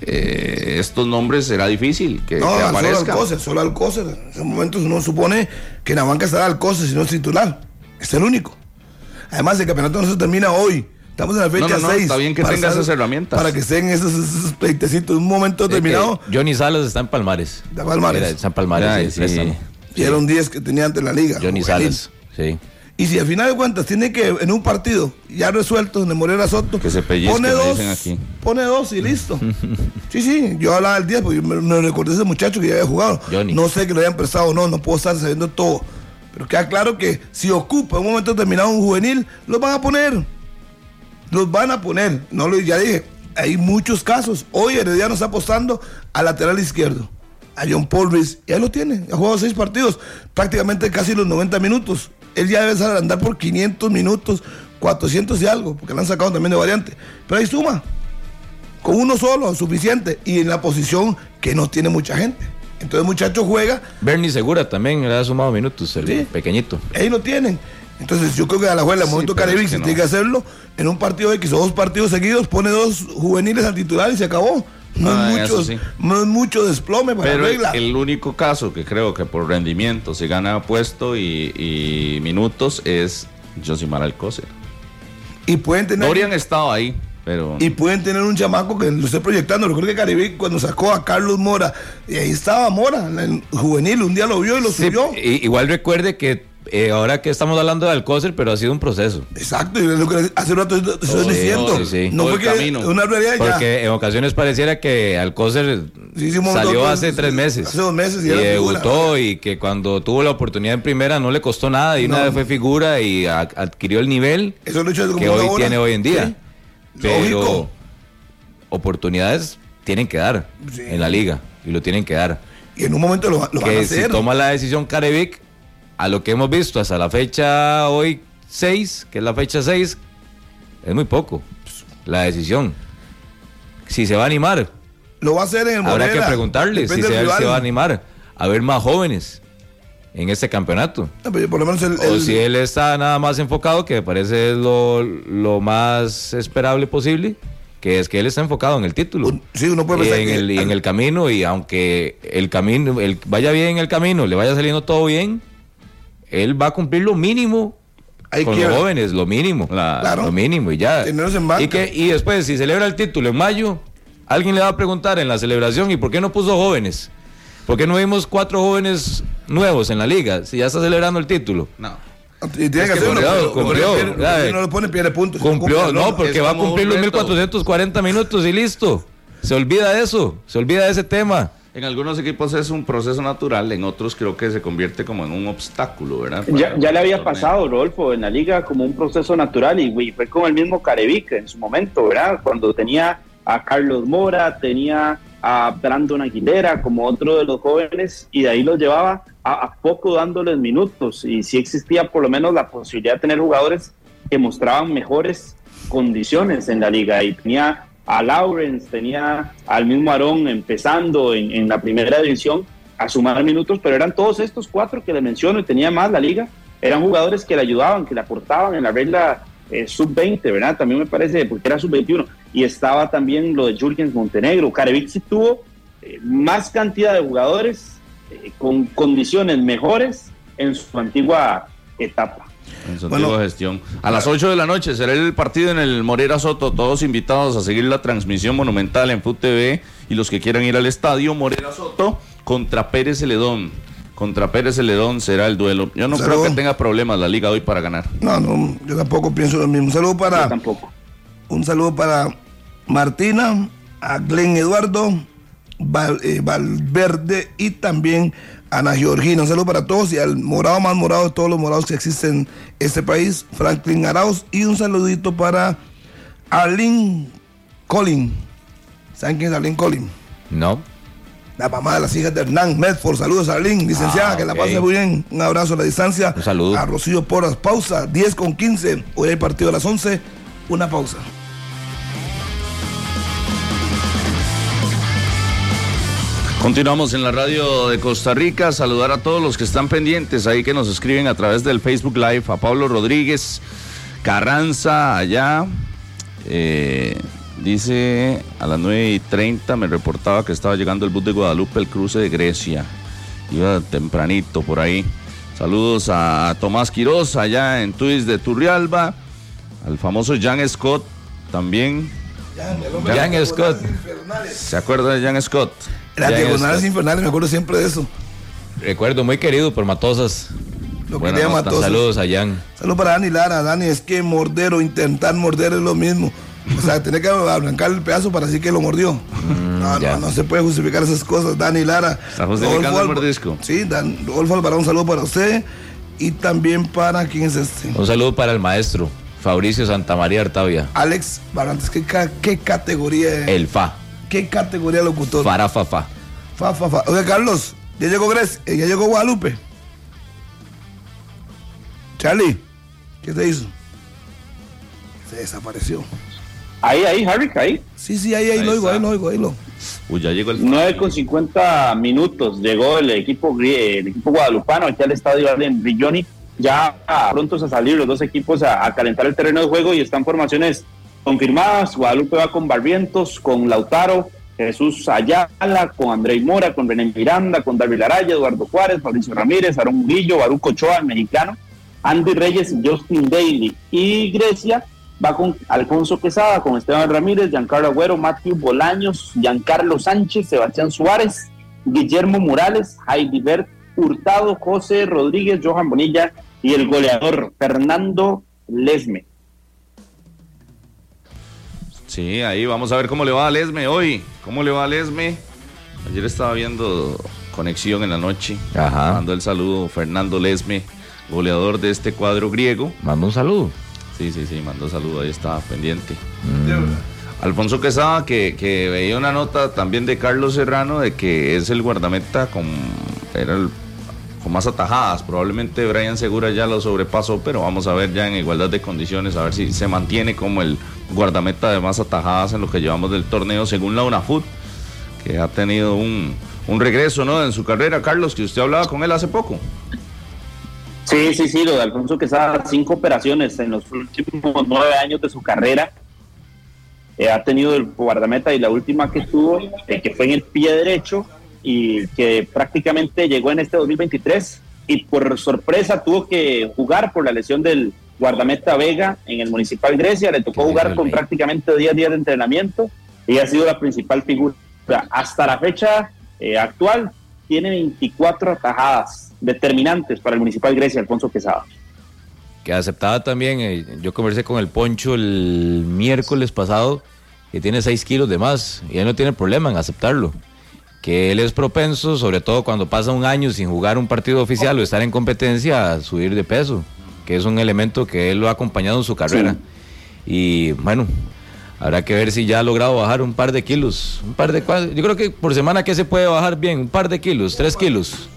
eh, estos nombres será difícil que, no, aparezcan. Solo Alcocer, solo En esos momentos uno supone que en la banca estará Alcocer si no es titular. Es el único. Además, el campeonato no se termina hoy. Estamos en la fecha 6. está bien que tenga esas herramientas. Para que estén esos, esos pleitecitos. Un momento determinado. Johnny Salas está en Palmares. De Palmares. está en Palmares. sí, sí, Y era un 10 que tenía ante la liga. Johnny Salas, sí. Y si al final de cuentas tiene que, en un partido ya resuelto, donde Morera Soto, que se pone dos, pone dos y listo. sí, sí, yo hablaba del 10 porque me, me, recordé ese muchacho que ya había jugado. No sé que lo hayan prestado o no, no puedo estar sabiendo todo. Pero queda claro que si ocupa en un momento determinado un juvenil, los van a poner. Los van a poner. No lo, ya dije, hay muchos casos. Hoy Herediano está apostando al lateral izquierdo a John Paul Reese. Ya lo tiene, ha jugado seis partidos, prácticamente casi los 90 minutos él ya debe andar por 500 minutos, 400 y algo, porque le han sacado también de variante. Pero ahí suma, con uno solo, suficiente, y en la posición que no tiene mucha gente. Entonces el muchacho juega. Bernie Segura también le ha sumado minutos, el pequeñito. Ahí lo tienen. Entonces yo creo que a la juega, el momento Caribe, si tiene que hacerlo, en un partido X o dos partidos seguidos, pone dos juveniles al titular y se acabó. No, es, ah, mucho, desplome para Pero El único caso que creo que por rendimiento se gana puesto y, minutos es Josimar Alcócer. Y pueden tener. Dorian estado ahí. Pero... Y pueden tener un chamaco que lo esté proyectando. Recuerdo que Caribe cuando sacó a Carlos Mora, y ahí estaba Mora, el juvenil, un día lo vio y lo subió. igual recuerde que eh, ahora que estamos hablando de Alcócer, pero ha sido un proceso. Exacto, y lo que hace un rato estoy diciendo. no fue que camino. una realidad Porque en ocasiones pareciera que Alcócer salió hace tres meses. Hace dos meses y, y debutó y que cuando tuvo la oportunidad en primera no le costó nada y una vez fue figura y adquirió el nivel que hoy tiene hoy en día. Pero oportunidades tienen que dar en la liga y lo tienen que dar. Y en un momento lo, lo que van a hacer. si toma la decisión Carevic, a lo que hemos visto hasta la fecha hoy 6, que es la fecha 6, es muy poco la decisión. Si se va a animar. Lo va a hacer en el Habrá que preguntarle si se, va a animar a ver más jóvenes en este campeonato. o si él está nada más enfocado, que me parece lo, lo más esperable posible, que es que él está enfocado en el título. Sí, uno puede y en, el, y en el camino, y aunque el camino, el, vaya bien en el camino, le vaya saliendo todo bien, él va a cumplir lo mínimo con los jóvenes, lo mínimo, lo mínimo y ya. Y, que, y después, si celebra el título en mayo, alguien le va a preguntar en la celebración, ¿y por qué no puso jóvenes? ¿Por qué no vimos cuatro jóvenes nuevos en la liga si ya está celebrando el título? No. Y tiene que, hacerlo. Cumplió. no lo pone, pierde puntos. Cumplió, no, porque va a cumplir los 1440 minutos y listo. Se olvida de eso, se olvida de ese tema. En algunos equipos es un proceso natural, en otros creo que se convierte como en un obstáculo, ¿verdad? Ya, ya, le había pasado, Rodolfo, en la liga como un proceso natural y fue como el mismo Carevic en su momento, ¿verdad? Cuando tenía a Carlos Mora, tenía a Brandon Aguilera como otro de los jóvenes y de ahí los llevaba a, poco dándoles minutos y sí existía por lo menos la posibilidad de tener jugadores que mostraban mejores condiciones en la liga y tenía a Lawrence, tenía al mismo Aarón empezando en, la primera división a sumar minutos, pero eran todos estos cuatro que le menciono y tenía más la liga, eran jugadores que le ayudaban, que le aportaban en la regla eh, sub-20, ¿verdad? También me parece, porque era sub-21, y estaba también lo de Jurgens Montenegro. Carevic tuvo eh, más cantidad de jugadores eh, con condiciones mejores en su antigua etapa en su bueno, gestión. A las 8 de la noche será el partido en el Morera Soto. Todos invitados a seguir la transmisión monumental en FUT TV y los que quieran ir al estadio Morera Soto contra Pérez Celedón. Contra Pérez Celedón será el duelo. Yo no creo que tenga problemas la liga hoy para ganar. No, no, yo tampoco pienso lo mismo. Un saludo para. tampoco. Un saludo para Martina, a Glenn Eduardo, eh, Valverde y también Ana Georgina. Un saludo para todos y al morado más morado de todos los morados que existen en este país, Franklin Arauz. Y un saludito para Arlene Collin. ¿Saben quién es Arlene Collin? No. La mamá de las hijas de Hernán Medford. Saludos a Arlene, licenciada, ah, que la pase muy bien. Un abrazo a la distancia. Un saludo. A Rocío Porras. Pausa, 10 con 15. Hoy hay partido a las 11. Una pausa. Continuamos en la radio de Costa Rica. Saludar a todos los que están pendientes ahí que nos escriben a través del Facebook Live. A Pablo Rodríguez, Carranza, allá. Eh, dice a las 9 y 30 me reportaba que estaba llegando el bus de Guadalupe, el cruce de Grecia. Iba tempranito por ahí. Saludos a Tomás Quiroz allá en Tuis de Turrialba. Al famoso Jan Scott también. Jan Scott. ¿Se acuerda de Jan Scott? Las diagonales infernales, me acuerdo siempre de eso. Recuerdo, muy querido por Matosas. Lo quería Matosas. Saludos a Jan. Saludos para Dani Lara. Dani, es que morder o intentar morder es lo mismo. O sea, tiene que arrancar el pedazo para decir que lo mordió. Mm, no, no, no se puede justificar esas cosas. Dani Lara. ¿Está justificando el mordisco? Sí, Dan, Rodolfo Alvarado, un saludo para usted. Y también para, ¿quién es este? Un saludo para el maestro, Fabricio Santamaría Artavia. Alex Barantes, ¿qué, qué categoría es? El FA. ¿Qué categoría locutor? Fara, fa, fa. Fa, fa, fa. Oye, Carlos, ya llegó Grecia, eh, ya llegó Guadalupe. Charlie, ¿qué te hizo? Se desapareció. Ahí, ahí, Harry, ahí. Sí, sí, ahí, ahí, lo oigo, ahí lo oigo, ahí lo. Uy, ya llegó el. 9 con 50 minutos llegó el equipo, el equipo guadalupano aquí al estadio en Villoni. Ya prontos a salir los dos equipos a, calentar el terreno de juego y están formaciones confirmadas. Guadalupe va con Barrientos, con Lautaro, Jesús Ayala, con André Mora, con René Miranda, con David Araya, Eduardo Juárez, Fabricio Ramírez, Aaron Murillo, Baruco Ochoa, el mexicano, Andy Reyes Justin Daly. Y Grecia va con Alfonso Quesada, con Esteban Ramírez, Giancarlo Agüero, Matthew Bolaños, Giancarlo Sánchez, Sebastián Suárez, Guillermo Morales, Heidi Bert Hurtado, José Rodríguez, Johan Bonilla y el goleador Fernando Lesme. Sí, ahí vamos a ver cómo le va a Lesme hoy. ¿Cómo le va a Lesme? Ayer estaba viendo conexión en la noche. Ajá. Mando el saludo Fernando Lesme, goleador de este cuadro griego. Mando un saludo. Sí, sí, sí, mandó saludo, ahí estaba pendiente. Alfonso Quesada, que, que, veía una nota también de Carlos Serrano de que es el guardameta con, era el, más atajadas. Probablemente Brian Segura ya lo sobrepasó, pero vamos a ver ya en igualdad de condiciones, a ver si se mantiene como el guardameta de más atajadas en lo que llevamos del torneo, según la UNAFUT, que ha tenido un, un regreso ¿no? en su carrera. Carlos, que usted hablaba con él hace poco. Sí, sí, sí, lo de Alfonso Quesada, cinco operaciones en los últimos nueve años de su carrera. Eh, ha tenido el guardameta y la última que tuvo, eh, que fue en el pie derecho y que prácticamente llegó en este 2023 y por sorpresa tuvo que jugar por la lesión del guardameta Vega en el Municipal Grecia, le tocó jugar con prácticamente 10 días de entrenamiento y ha sido la principal figura. Hasta la fecha eh, actual tiene 24 atajadas determinantes para el Municipal Grecia, Alfonso Quesada. Que aceptaba también, eh, yo conversé con el Poncho el miércoles pasado, que tiene 6 kilos de más, y él no tiene problema en aceptarlo. Que él es propenso, sobre todo cuando pasa un año sin jugar un partido oficial o estar en competencia, a subir de peso, que es un elemento que él lo ha acompañado en su carrera. Y bueno, habrá que ver si ya ha logrado bajar un par de kilos. Un par de Yo creo que por semana que se puede bajar bien, un par de kilos, tres kilos.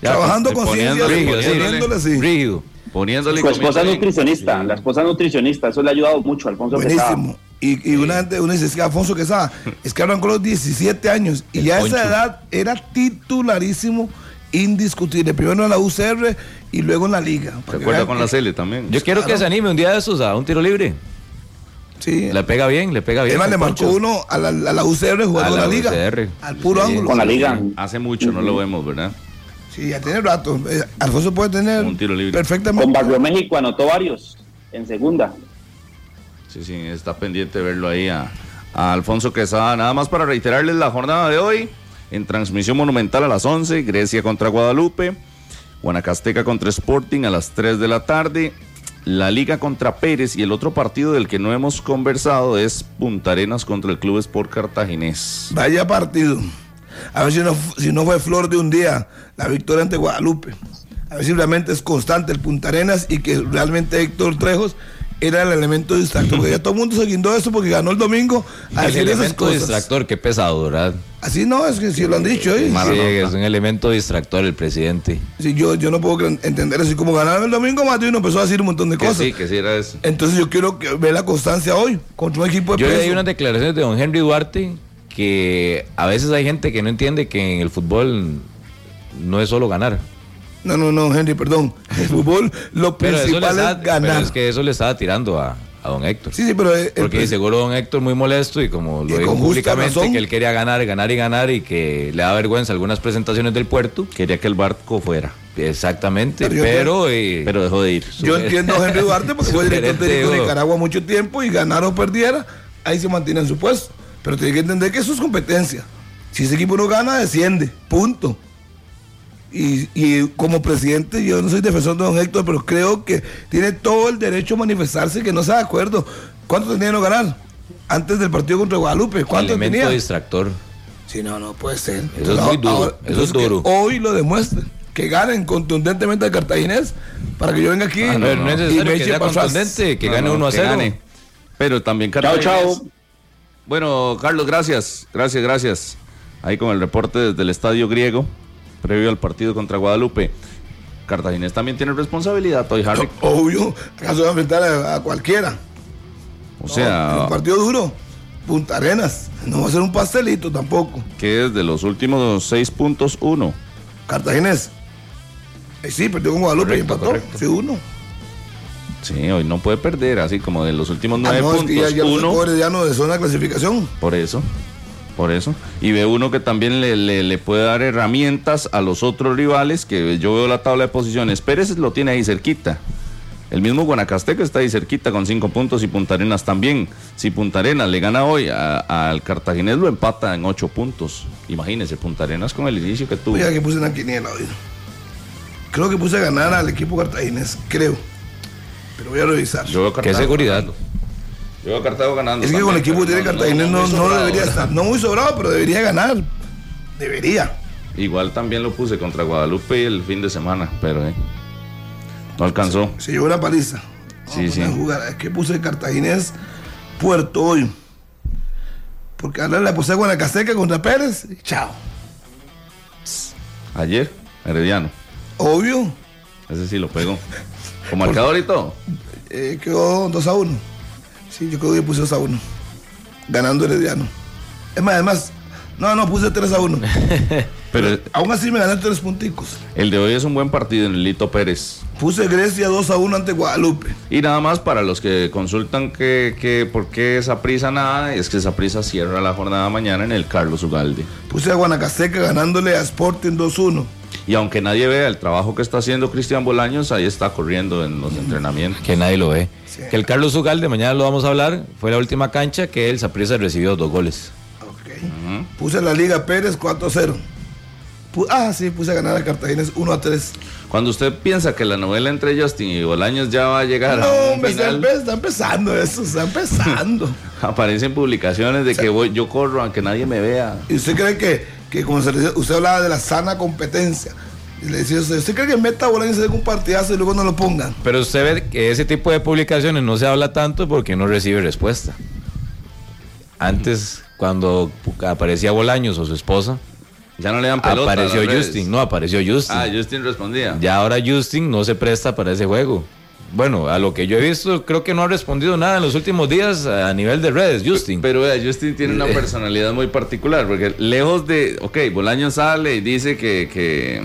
Trabajando con ciencia, poniéndole, sí. Rígido. Poniéndole Su esposa es nutricionista, la esposa nutricionista, eso le ha ayudado mucho a Alfonso Buenísimo. Y, y una, una dice, es que Alfonso Quesada, es que arrancó los 17 años y ya a esa edad era titularísimo, indiscutible. Primero en la UCR y luego en la liga. ¿Se acuerda con la CL también? Yo quiero que se anime un día de esos a un tiro libre. Sí. Le pega bien, le pega bien. Además, le marcó uno a la, a la UCR jugando a la, la liga. Al puro ángulo. Con la liga. Hace mucho no lo vemos, ¿verdad? Sí, ya tiene rato. Eh, Alfonso puede tener un tiro libre. perfectamente. Con Barrio México anotó varios en segunda. Sí, sí, está pendiente verlo ahí a, Alfonso Quesada. Nada más para reiterarles la jornada de hoy. En transmisión monumental a las 11, Grecia contra Guadalupe, Guanacasteca contra Sporting a las 3 de la tarde, la Liga contra Pérez y el otro partido del que no hemos conversado es Punta Arenas contra el Club Sport Cartaginés. Vaya partido. A ver si no, si no fue flor de un día la victoria ante Guadalupe. A ver si realmente es constante el Punta Arenas y que realmente Héctor Trejos era el elemento distractor. Porque ya todo el mundo se guindó eso porque ganó el domingo. A el elemento distractor, qué pesado, ¿verdad? Así no, es que si lo han dicho. ¿eh? Sí, es un elemento distractor el presidente. Sí, yo, yo no puedo entender así como ganaron el domingo, más de uno empezó a decir un montón de cosas. Sí, que sí era eso. Entonces yo quiero que, ver la constancia hoy contra un equipo de Yo leí unas declaraciones de don Henry Duarte que a veces hay gente que no entiende que en el fútbol no es solo ganar. No, no, no, Henry, perdón. El fútbol lo principal es ganar. Pero es que eso le estaba tirando a, don Héctor. Sí, sí, pero... Porque seguro don Héctor muy molesto y como lo dijo públicamente que él quería ganar, ganar y ganar y que le da vergüenza algunas presentaciones del puerto. Quería que el barco fuera. Exactamente, pero, eh, pero, dejó de ir. Yo entiendo a Henry Duarte porque fue director de Nicaragua mucho tiempo y ganar o perdiera, ahí se mantiene en su puesto. Pero tiene que entender que eso es competencia. Si ese equipo no gana, desciende. Punto. Y, como presidente, yo no soy defensor de don Héctor, pero creo que tiene todo el derecho a manifestarse que no está de acuerdo. ¿Cuánto tenía que ganar? Antes del partido contra Guadalupe. ¿Cuánto Elemento tenía? distractor. Sí, no, no puede ser. Eso es muy duro. eso es duro. hoy lo demuestren. Que ganen contundentemente al cartaginés para que yo venga aquí. Ah, no, no, es necesario que sea contundente, que gane uno a 0. Pero también Cartaginés. Chao, chao. Bueno, Carlos, gracias, gracias, gracias. Ahí con el reporte desde el estadio griego, previo al partido contra Guadalupe. Cartaginés también tiene responsabilidad, Toy Harry. Obvio, acaso de enfrentar a, cualquiera. O sea. un partido duro. Punta Arenas. No va a ser un pastelito tampoco. Que es de los últimos seis puntos, uno. Cartaginés. Eh, sí, perdió con Guadalupe y empató. Sí, uno. Sí, hoy no puede perder, así como de los últimos nueve ah, puntos. ya, ya uno, ya no de zona de clasificación. Por eso, por eso. Y ve uno que también le, le, puede dar herramientas a los otros rivales, que yo veo la tabla de posiciones. Pérez lo tiene ahí cerquita. El mismo Guanacasteca está ahí cerquita con cinco puntos y Punta Arenas también. Si Punta Arenas le gana hoy al Cartaginés, lo empata en ocho puntos. Imagínese, Punta Arenas con el inicio que tuvo. Ya que puse una quiniela hoy Creo que puse a ganar al equipo cartaginés, creo. Pero voy a revisar. ¿Qué seguridad? Yo veo a Cartago ganando. Es que con el equipo que tiene Cartaginés no, no, debería estar. No muy sobrado, pero debería ganar. Debería. Igual también lo puse contra Guadalupe el fin de semana, pero eh, no alcanzó. Se, llevó una paliza. Sí, sí. Es que puse Cartaginés Puerto hoy. Porque ahora le puse Guanacasteca contra Pérez y chao. Ayer, Herediano. Obvio. Ese sí lo pegó. ¿Con marcador y todo? Eh, quedó 2 a 1. Sí, yo creo que puse 2 a 1. Ganando Herediano. Es más, además, no, no, puse 3 a 1. Pero aún así me gané 3 punticos. El de hoy es un buen partido en el Lito Pérez. Puse Grecia 2 a 1 ante Guadalupe. Y nada más para los que consultan que, que por qué esa prisa nada, es que esa prisa cierra la jornada mañana en el Carlos Ugalde. Puse a Guanacasteca ganándole a Sporting 2-1. Y aunque nadie vea el trabajo que está haciendo Cristian Bolaños, ahí está corriendo en los entrenamientos. Que nadie lo ve. Que el Carlos Ugalde, mañana lo vamos a hablar, fue la última cancha que el Saprissa recibió dos goles. Puse la Liga Pérez 4-0. Ah, sí, puse a ganar a Cartagena 1 a 3. Cuando usted piensa que la novela entre Justin y Bolaños ya va a llegar no, a un final, está, empezando eso, está empezando. Aparecen publicaciones de que voy, yo corro aunque nadie me vea. ¿Y usted cree que, que como usted hablaba de la sana competencia? Y le decía usted, ¿usted cree que meta Bolaños se dé un partidazo y luego no lo pongan? Pero usted ve que ese tipo de publicaciones no se habla tanto porque no recibe respuesta. Antes, cuando aparecía Bolaños o su esposa, ya no le dan pelota. Apareció Justin, no, apareció Justin. Ah, Justin respondía. Ya ahora Justin no se presta para ese juego. Bueno, a lo que yo he visto, creo que no ha respondido nada en los últimos días a nivel de redes, Justin. Pero vea, Justin tiene una personalidad muy particular, porque lejos de, ok, Bolaño sale y dice que... Que,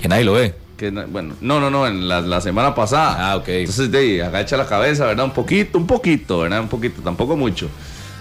que nadie lo ve. Que, bueno, no, no, no, en la, semana pasada. Ah, ok. Entonces, de agacha la cabeza, ¿verdad? Un poquito, un poquito, ¿verdad? Un poquito, tampoco mucho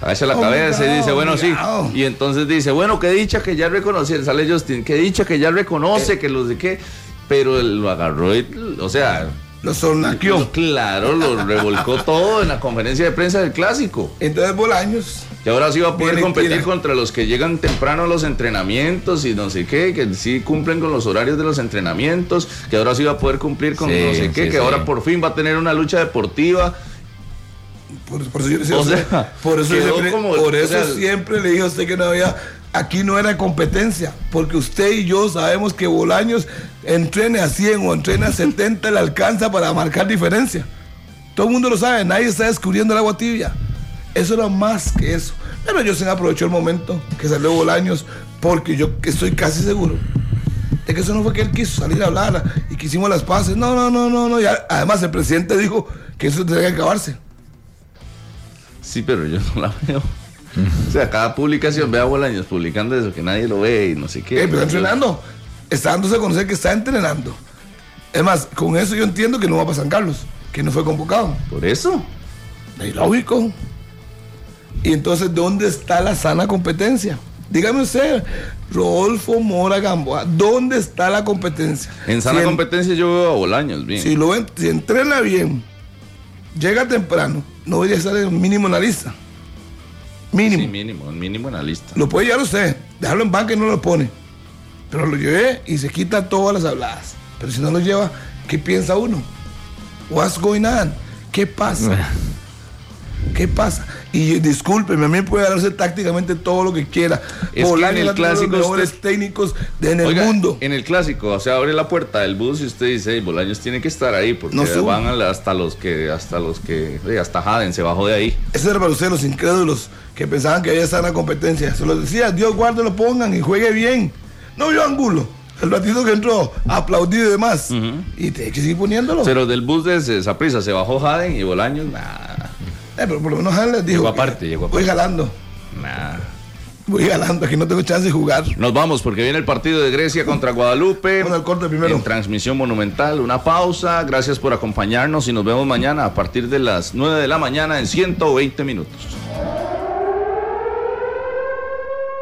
agacha la cabeza y dice, bueno, sí. Y entonces dice, bueno, qué dicha que ya reconoce, sale Justin, qué dicha que ya reconoce eh. que los de qué, pero lo agarró y, o sea... Lo sornaqueó. Claro, lo revolcó todo en la conferencia de prensa del clásico. Entonces Bolaños. Y ahora sí va a poder competir contra los que llegan temprano a los entrenamientos y no sé qué, que sí cumplen con los horarios de los entrenamientos, que ahora sí va a poder cumplir con no sé qué, que ahora por fin va a tener una lucha deportiva por, eso yo por eso, siempre, por eso siempre le dije a usted que no había, aquí no era competencia, porque usted y yo sabemos que Bolaños entrene a 100 o entrene a 70 le alcanza para marcar diferencia. Todo el mundo lo sabe, nadie está descubriendo el agua tibia. Eso era más que eso. Pero yo se aprovechó el momento que salió Bolaños, porque yo estoy casi seguro de que eso no fue que él quiso salir a hablar y que hicimos las paces. No, no, no, no, no. además el presidente dijo que eso tenía que acabarse. Sí, pero yo no la veo. o sea, cada publicación ve a Bolaños publicando eso, que nadie lo ve y no sé qué. Eh, pero está entrenando. Está dándose a conocer que está entrenando. Es más, con eso yo entiendo que no va para San Carlos, que no fue convocado. ¿Por eso? Es lógico. Y entonces, ¿dónde está la sana competencia? Dígame usted, Rodolfo Mora Gamboa, ¿dónde está la competencia? En sana competencia yo veo a Bolaños bien. Si, lo, si entrena bien, llega temprano, no debería estar en mínimo en la lista. Mínimo. Sí, mínimo, mínimo en la lista. Lo puede llevar usted, dejarlo en banca y no lo pone. Pero lo llevé y se quita todas las habladas. Pero si no lo lleva, ¿qué piensa uno? What's going on? ¿Qué pasa? ¿Qué pasa? Y discúlpeme, a mí puede darse tácticamente todo lo que quiera. Es que en el clásico los mejores técnicos en el mundo. En el clásico, o sea, abre la puerta del bus y usted dice, Bolaños tiene que estar ahí porque van hasta los que, hasta los que, hasta Jaden se bajó de ahí. Ese era para ustedes los incrédulos que pensaban que había sana competencia. Se los decía, Dios guarde lo pongan y juegue bien. No yo angulo. El ratito que entró, aplaudido y demás. Y te hay que seguir poniéndolo. Pero del bus de esa prisa se bajó Jaden y Bolaños, nada. Eh, pero por lo menos les dijo. Llegó aparte, llegó aparte. Voy jalando. Nah. Voy jalando, aquí no tengo chance de jugar. Nos vamos porque viene el partido de Grecia contra Guadalupe. Con el corte primero. En transmisión monumental. Una pausa. Gracias por acompañarnos y nos vemos mañana a partir de las 9 de la mañana en 120 minutos.